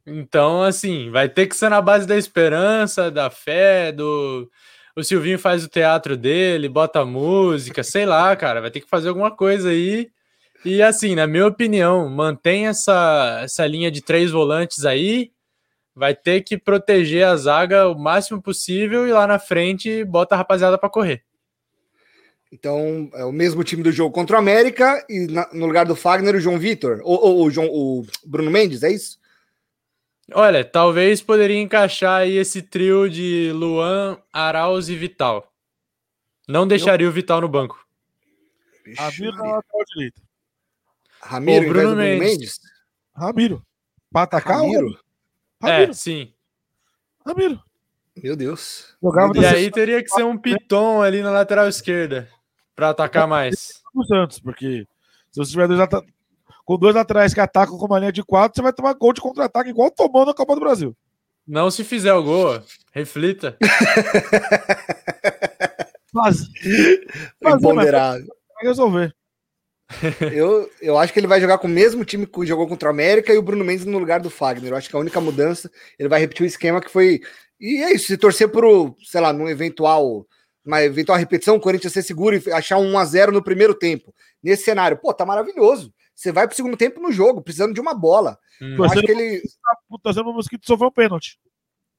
Então, assim, vai ter que ser na base da esperança, da fé, do. O Silvinho faz o teatro dele, bota música, sei lá, cara. Vai ter que fazer alguma coisa aí e assim, na minha opinião, mantém essa, essa linha de três volantes aí. Vai ter que proteger a zaga o máximo possível e lá na frente bota a rapaziada para correr. Então, é o mesmo time do jogo contra o América e na, no lugar do Fagner, o João Vitor, ou, ou, o, João, o Bruno Mendes, é isso? Olha, talvez poderia encaixar aí esse trio de Luan, Arauz e Vital. Não deixaria Eu... o Vital no banco. A vida na lateral direita. Ramiro, Bruno, Mendes. Bruno Mendes. Ramiro. Para atacar? Ramiro. Ramiro. É, sim. Ramiro. Meu Deus. Jogava e aí teria que ser um piton ali na lateral esquerda para atacar mais. O Santos, porque se você tiver dois com dois laterais que atacam com uma linha de quatro, você vai tomar gol de contra-ataque igual tomando na Copa do Brasil. Não se fizer o gol, reflita. Mas, mas, Vai resolver. eu, eu acho que ele vai jogar com o mesmo time que jogou contra o América e o Bruno Mendes no lugar do Fagner. Eu acho que a única mudança, ele vai repetir o esquema que foi. E é isso, se torcer por, sei lá, num eventual, uma eventual repetição, o Corinthians ser seguro e achar um 1x0 no primeiro tempo. Nesse cenário, pô, tá maravilhoso. Você vai pro segundo tempo no jogo, precisando de uma bola. Hum. Eu acho que ele. Torcendo o Mosquito sofreu um pênalti.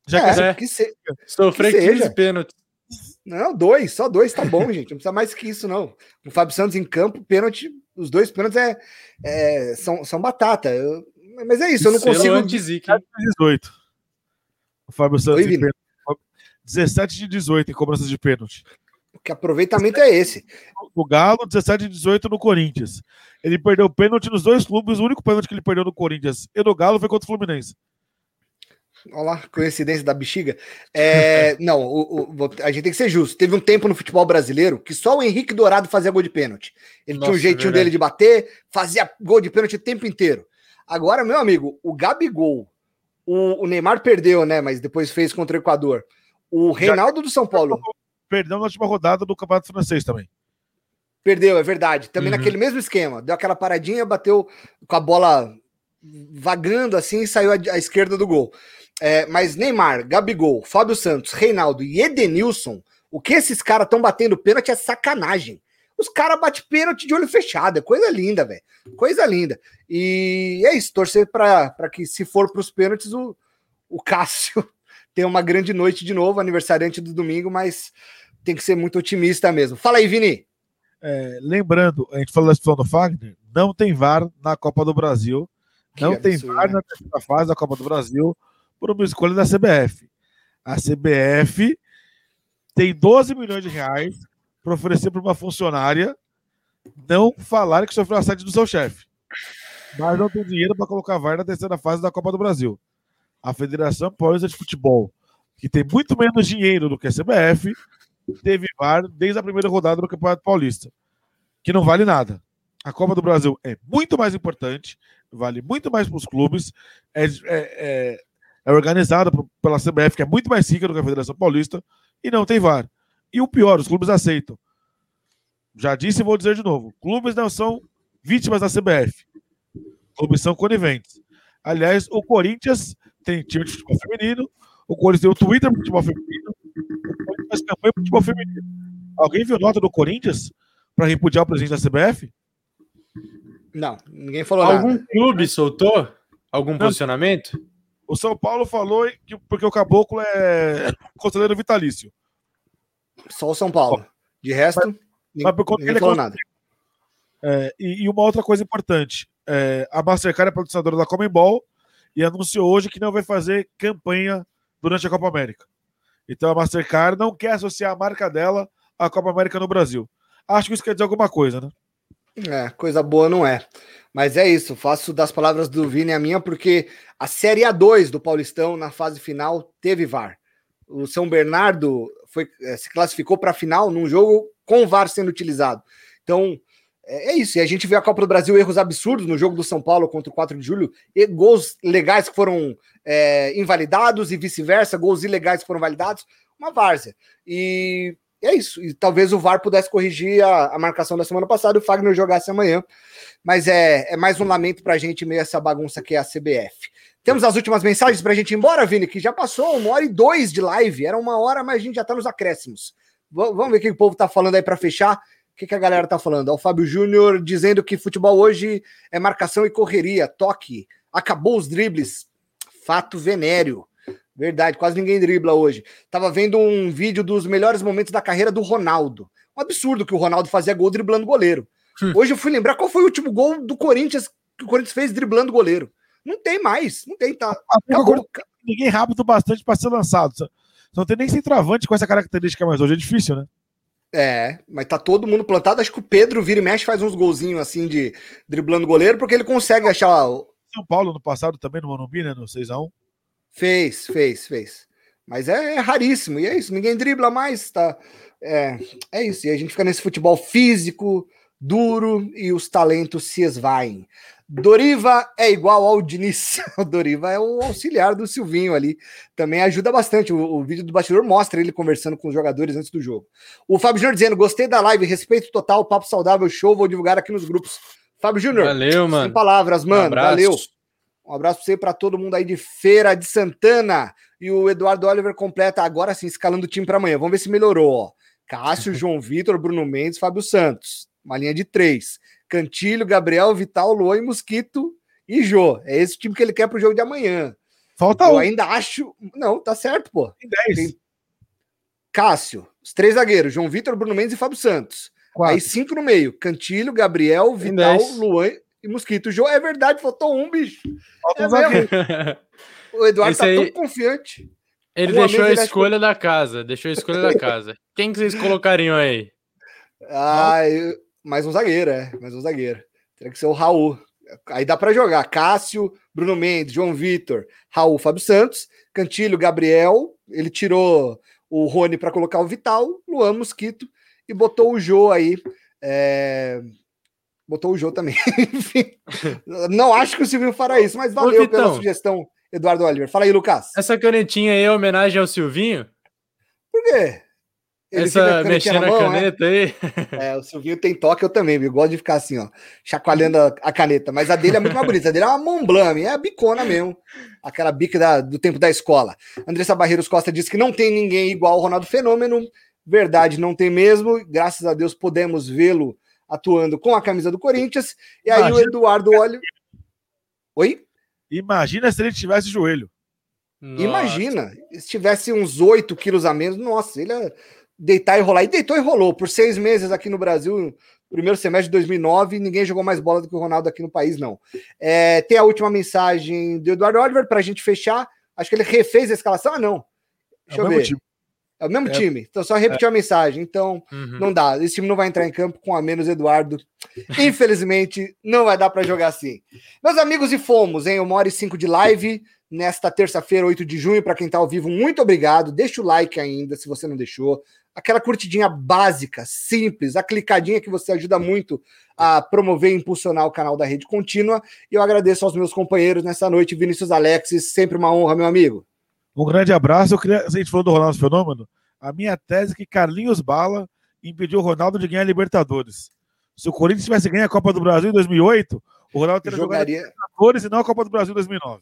Já é, que, é. que se... Sofrer 15 pênaltis. Não, dois, só dois tá bom, gente. Não precisa mais que isso, não. O Fábio Santos em campo, pênalti, os dois pênaltis é, é são, são batata. Eu, mas é isso, eu não consigo. Anti-Zic, 18. O Fábio Santos Oi, 17 de 18 em cobranças de pênalti. Que aproveitamento é esse? O Galo, 17 de 18 no Corinthians. Ele perdeu pênalti nos dois clubes. O único pênalti que ele perdeu no Corinthians e no Galo foi contra o Fluminense. Olha lá, coincidência da bexiga. É, não, o, o, a gente tem que ser justo. Teve um tempo no futebol brasileiro que só o Henrique Dourado fazia gol de pênalti. Ele Nossa, tinha um jeitinho é dele de bater, fazia gol de pênalti o tempo inteiro. Agora, meu amigo, o Gabigol, o, o Neymar perdeu, né? Mas depois fez contra o Equador. O Reinaldo do São Paulo. perdeu na última rodada do Campeonato Francês também. Perdeu, é verdade. Também uhum. naquele mesmo esquema. Deu aquela paradinha, bateu com a bola vagando assim e saiu à, à esquerda do gol. É, mas Neymar, Gabigol, Fábio Santos, Reinaldo e Edenilson, o que esses caras estão batendo pênalti é sacanagem. Os caras batem pênalti de olho fechado, é coisa linda, velho. Coisa linda. E é isso, torcer para que, se for para os pênaltis, o, o Cássio tenha uma grande noite de novo, aniversariante do domingo, mas tem que ser muito otimista mesmo. Fala aí, Vini. É, lembrando, a gente falou da situação do Fagner, não tem VAR na Copa do Brasil. Que não absurdo, tem VAR né? na terceira fase da Copa do Brasil por uma escolha da CBF. A CBF tem 12 milhões de reais para oferecer para uma funcionária não falar que sofreu assédio do seu chefe. Mas não tem dinheiro para colocar VAR na terceira fase da Copa do Brasil. A Federação Paulista de Futebol, que tem muito menos dinheiro do que a CBF, teve VAR desde a primeira rodada do Campeonato Paulista, que não vale nada. A Copa do Brasil é muito mais importante, vale muito mais para os clubes, é, é, é, é organizada pela CBF, que é muito mais rica do que a Federação Paulista, e não tem VAR. E o pior, os clubes aceitam. Já disse e vou dizer de novo: clubes não são vítimas da CBF. Clubes são coniventes. Aliás, o Corinthians tem time de futebol feminino, o Corinthians tem o Twitter de futebol feminino, o Corinthians faz campanha de futebol feminino. Alguém viu nota do Corinthians para repudiar o presidente da CBF? Não, ninguém falou Algum nada. clube soltou algum não. posicionamento? O São Paulo falou que porque o Caboclo é conselheiro vitalício. Só o São Paulo. De resto, mas, mas por ninguém falou é nada. É, e, e, uma outra coisa importante: é, a Mastercard é patrocinadora da Comembol e anunciou hoje que não vai fazer campanha durante a Copa América. Então a Mastercard não quer associar a marca dela à Copa América no Brasil. Acho que isso quer dizer alguma coisa, né? É, coisa boa não é. Mas é isso, faço das palavras do Vini a minha, porque a Série A2 do Paulistão, na fase final, teve VAR. O São Bernardo foi, é, se classificou para a final num jogo com VAR sendo utilizado. Então, é, é, isso. E a gente vê a Copa do Brasil, erros absurdos no jogo do São Paulo contra o 4 de julho, e gols legais que foram é, invalidados e vice-versa, gols ilegais que foram validados, uma várzea. E é isso. E talvez o VAR pudesse corrigir a, a marcação da semana passada e o Fagner jogasse amanhã. Mas é, é mais um lamento para a gente meio essa bagunça que é a CBF. Temos as últimas mensagens para a gente ir embora, Vini, que já passou uma hora e dois de live. Era uma hora, mas a gente já está nos acréscimos. V vamos ver o que o povo está falando aí para fechar. O que, que, a galera está falando? O Fábio Júnior dizendo que futebol hoje é marcação e correria, toque, acabou os dribles. Fato venéreo. Verdade, quase ninguém dribla hoje. Tava vendo um vídeo dos melhores momentos da carreira do Ronaldo. Um absurdo que o Ronaldo fazia gol driblando goleiro. Hum. Hoje eu fui lembrar qual foi o último gol do Corinthians que o Corinthians fez driblando goleiro. Não tem mais, não tem, tá. Acabou. Ninguém rápido bastante para ser lançado. Não tem nem centroavante com essa característica mais hoje, é difícil, né? É, mas tá todo mundo plantado. Acho que o Pedro vira e mexe faz uns golzinhos assim de driblando goleiro, porque ele consegue achar. São Paulo no passado também no Morumbi, né? No 6x1. Fez, fez, fez. Mas é, é, raríssimo, e é isso. Ninguém dribla mais, tá? É, é isso. E a gente fica nesse futebol físico, duro, e os talentos se esvaem. Doriva é igual ao Diniz. O Doriva é o auxiliar do Silvinho ali. Também ajuda bastante. O, o, vídeo do bastidor mostra ele conversando com os jogadores antes do jogo. O Fábio Júnior dizendo: gostei da live, respeito total, papo saudável, show. Vou divulgar aqui nos grupos. Fábio Júnior. Valeu, mano. Sem palavras, mano. Um Valeu. Um abraço pra você para todo mundo aí de Feira de Santana. E o Eduardo Oliver completa agora sim, escalando o time para amanhã. Vamos ver se melhorou, ó. Cássio, João Vitor, Bruno Mendes, Fábio Santos. Uma linha de três. Cantilho, Gabriel, Vital, Luan e Mosquito e Jô. É esse time que ele quer pro jogo de amanhã. Falta Eu um. ainda acho. Não, tá certo, pô. Tem 10. Tem... Cássio, os três zagueiros: João Vitor, Bruno Mendes e Fábio Santos. Quatro. Aí cinco no meio: Cantilho, Gabriel, Vital, Luan e Mosquito. O Jô é verdade, faltou um, bicho. É zagueiro. o Eduardo Esse tá aí... tão confiante. Ele Uma deixou a escolha da casa. Deixou a escolha da casa. Quem que vocês colocariam aí? Ah, eu, mais um zagueiro, é. Mais um zagueiro. Teria que ser o Raul. Aí dá para jogar. Cássio, Bruno Mendes, João Vitor, Raul, Fábio Santos, Cantilho, Gabriel. Ele tirou o Rony para colocar o Vital, Luan Mosquito e botou o Jô aí. É... Botou o Jô também. Enfim, não acho que o Silvinho fará isso, mas valeu Ô, pela sugestão, Eduardo Oliver. Fala aí, Lucas. Essa canetinha aí é homenagem ao Silvinho? Por quê? Ele Essa mexendo a mão, caneta aí. É, o Silvinho tem toque, eu também, eu gosto de ficar assim, ó, chacoalhando a, a caneta. Mas a dele é muito mais bonita. A dele é uma Montblanc, é a bicona mesmo. Aquela bica da- do tempo da escola. Andressa Barreiros Costa disse que não tem ninguém igual ao Ronaldo Fenômeno. Verdade, não tem mesmo. Graças a Deus podemos vê-lo atuando com a camisa do Corinthians. E aí o Imagina- Eduardo olha. Oi? Imagina se ele tivesse joelho. Nossa. Imagina, se tivesse uns 8 quilos a menos, nossa, ele ia deitar e rolar. E deitou e rolou. Por seis meses aqui no Brasil, primeiro semestre de 2009, ninguém jogou mais bola do que o Ronaldo aqui no país, não. É, tem a última mensagem do Eduardo Oliver para a gente fechar. Acho que ele refez a escalação. Ah, não. Deixa É o eu ver. time. É o mesmo É. time. Então só repetiu a mensagem. Então Uhum. não dá. Esse time não vai entrar em campo com a menos Eduardo. Infelizmente, não vai dar para jogar assim. Meus amigos, e fomos, hein? Uma hora e cinco de live nesta terça-feira, 8 de junho. Para quem está ao vivo, muito obrigado. Deixa o like ainda, se você não deixou. Aquela curtidinha básica, simples, a clicadinha que você ajuda muito a promover e impulsionar o canal da Rede Contínua. E eu agradeço aos meus companheiros nessa noite, Vinícius Alexis, sempre uma honra, meu amigo. Um grande abraço. Eu queria, a gente falou do Ronaldo Fenômeno, a minha tese é que Carlinhos Bala impediu o Ronaldo de ganhar a Libertadores. Se o Corinthians tivesse ganho a Copa do Brasil em 2008, o Ronaldo teria jogado a Jogaria. Libertadores e não a Copa do Brasil em 2009.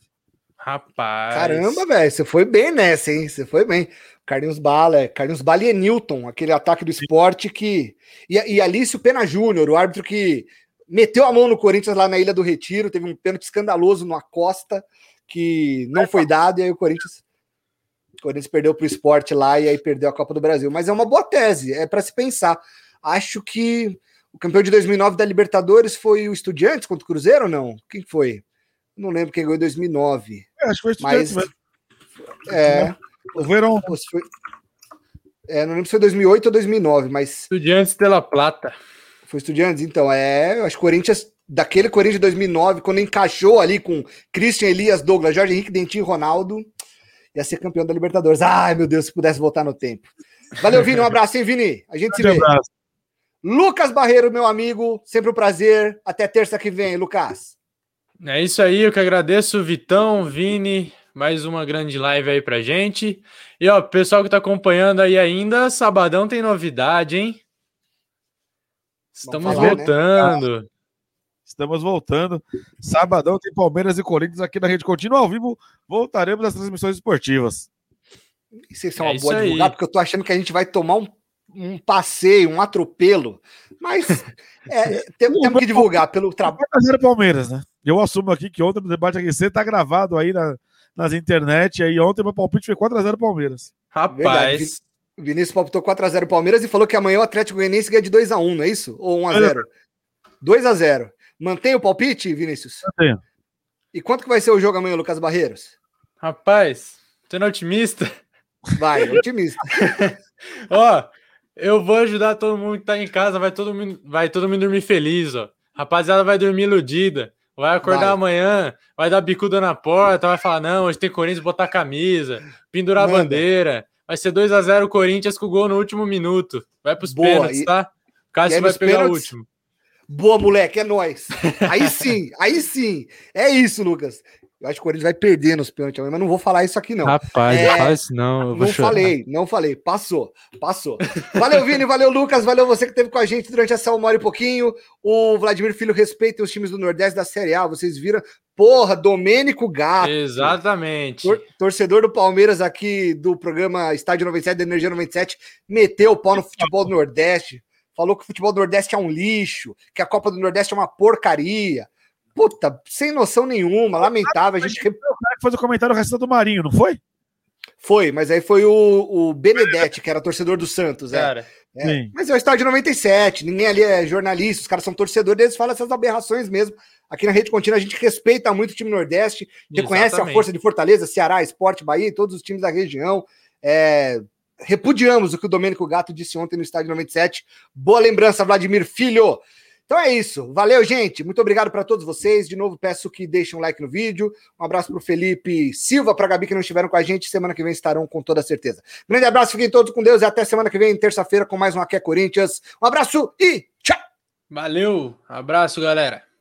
Rapaz. Caramba, velho, você foi bem nessa, hein? Você foi bem. Carlinhos Bala, é, Carlinhos Bala e Newton, aquele ataque do esporte que. E, e Alício Pena Júnior, o árbitro que meteu a mão no Corinthians lá na Ilha do Retiro, teve um pênalti escandaloso no Acosta, que não foi dado, e aí o Corinthians. O Corinthians perdeu para o esporte lá e aí perdeu a Copa do Brasil. Mas é uma boa tese, é para se pensar. Acho que o campeão de 2009 da Libertadores foi o Estudiantes contra o Cruzeiro ou não? Quem foi? Não lembro quem ganhou em 2009. É, acho que foi Mas. estudante mesmo. É, O Verão. Foi- É, não lembro se foi 2008 ou 2009, mas Estudiantes de La Plata. foi Estudiantes. Então, é. Acho que o Corinthians, daquele Corinthians de 2009, quando encaixou ali com Christian Elias, Douglas, Jorge Henrique, Dentinho e Ronaldo, ia ser campeão da Libertadores. Ai, meu Deus, se pudesse voltar no tempo. Valeu, Vini. Um abraço, hein, Vini? A gente se vê. abraço. Lucas Barreiro, meu amigo, sempre um prazer. Até terça que vem, Lucas. É isso aí, eu que agradeço, Vitão, Vini, mais uma grande live aí pra gente. E ó, pessoal que tá acompanhando aí ainda, sabadão tem novidade, hein? Estamos falar, né? Estamos voltando. Sabadão tem Palmeiras e Corinthians aqui na Rede Contínua ao vivo. Voltaremos às transmissões esportivas. Não sei se é uma É isso boa aí. divulgar, porque eu tô achando que a gente vai tomar um, um passeio, um atropelo. Mas é, tem- temos que divulgar pelo trabalho. 4x0 Palmeiras, né? Eu assumo aqui que ontem no debate aqui tá gravado aí na- nas internet. Aí ontem meu palpite foi 4x0 Palmeiras. Rapaz, Vinícius palpitou 4x0 Palmeiras e falou que amanhã o Atlético Goianiense ganha de 2x1, não é isso? Ou 1x0? 2x0. Mantém o palpite, Vinícius? Mantenho. E quanto que vai ser o jogo amanhã, Lucas Barreiros? rapaz, sendo otimista. Vai, otimista. Ó, eu vou ajudar todo mundo que tá em casa, vai todo mundo, vai todo mundo dormir feliz, ó. Rapaziada vai dormir iludida. Vai acordar Vai. amanhã, vai dar bicuda na porta, vai falar: não, hoje tem Corinthians, botar a camisa, pendurar Manda. a bandeira. Vai ser 2 a 0 Corinthians com gol no último minuto. Vai pros Boa, pênaltis, tá? Cássio vai pegar o pênaltis? último. Boa, moleque, é nóis. Aí sim, aí sim. É isso, Lucas. Eu acho que o Corinthians vai perder nos pênaltis amanhã, mas não vou falar isso aqui, não. Rapaz, É, não fala isso não. Eu vou Não chorar. falei, não falei. Passou, passou. Valeu, Vini, valeu, Lucas, valeu você que esteve com a gente durante essa uma hora e pouquinho. O Vladimir Filho respeita os times do Nordeste da Série A, vocês viram. Porra, Domênico Gato. Exatamente. Tor- torcedor do Palmeiras aqui do programa Estádio 97, da Energia 97, meteu o pau no futebol do Nordeste. Falou que o futebol do Nordeste é um lixo, que a Copa do Nordeste é uma porcaria. Puta, sem noção nenhuma, lamentável. A gente O cara que fez o comentário racista do Marinho, não foi? foi, mas aí foi o, o Benedetti, que era torcedor do Santos. É. Cara, É. Mas é o estádio 97, ninguém ali é jornalista, os caras são torcedores, eles falam essas aberrações mesmo. Aqui na Rede Contínua a gente respeita muito o time Nordeste, reconhece a Exatamente. força de Fortaleza, Ceará, Esporte, Bahia e todos os times da região. É, repudiamos o que o Domênico Gato disse ontem no estádio 97. Boa lembrança, Vladimir Filho. Então é isso. Valeu, gente. Muito obrigado para todos vocês. De novo, peço que deixem um like no vídeo. Um abraço para o Felipe Silva, para a Gabi que não estiveram com a gente. Semana que vem estarão com toda certeza. Grande abraço, fiquem todos com Deus e até semana que vem, terça-feira, com mais um Aqui é Corinthians. Um abraço e tchau! valeu. Abraço, galera.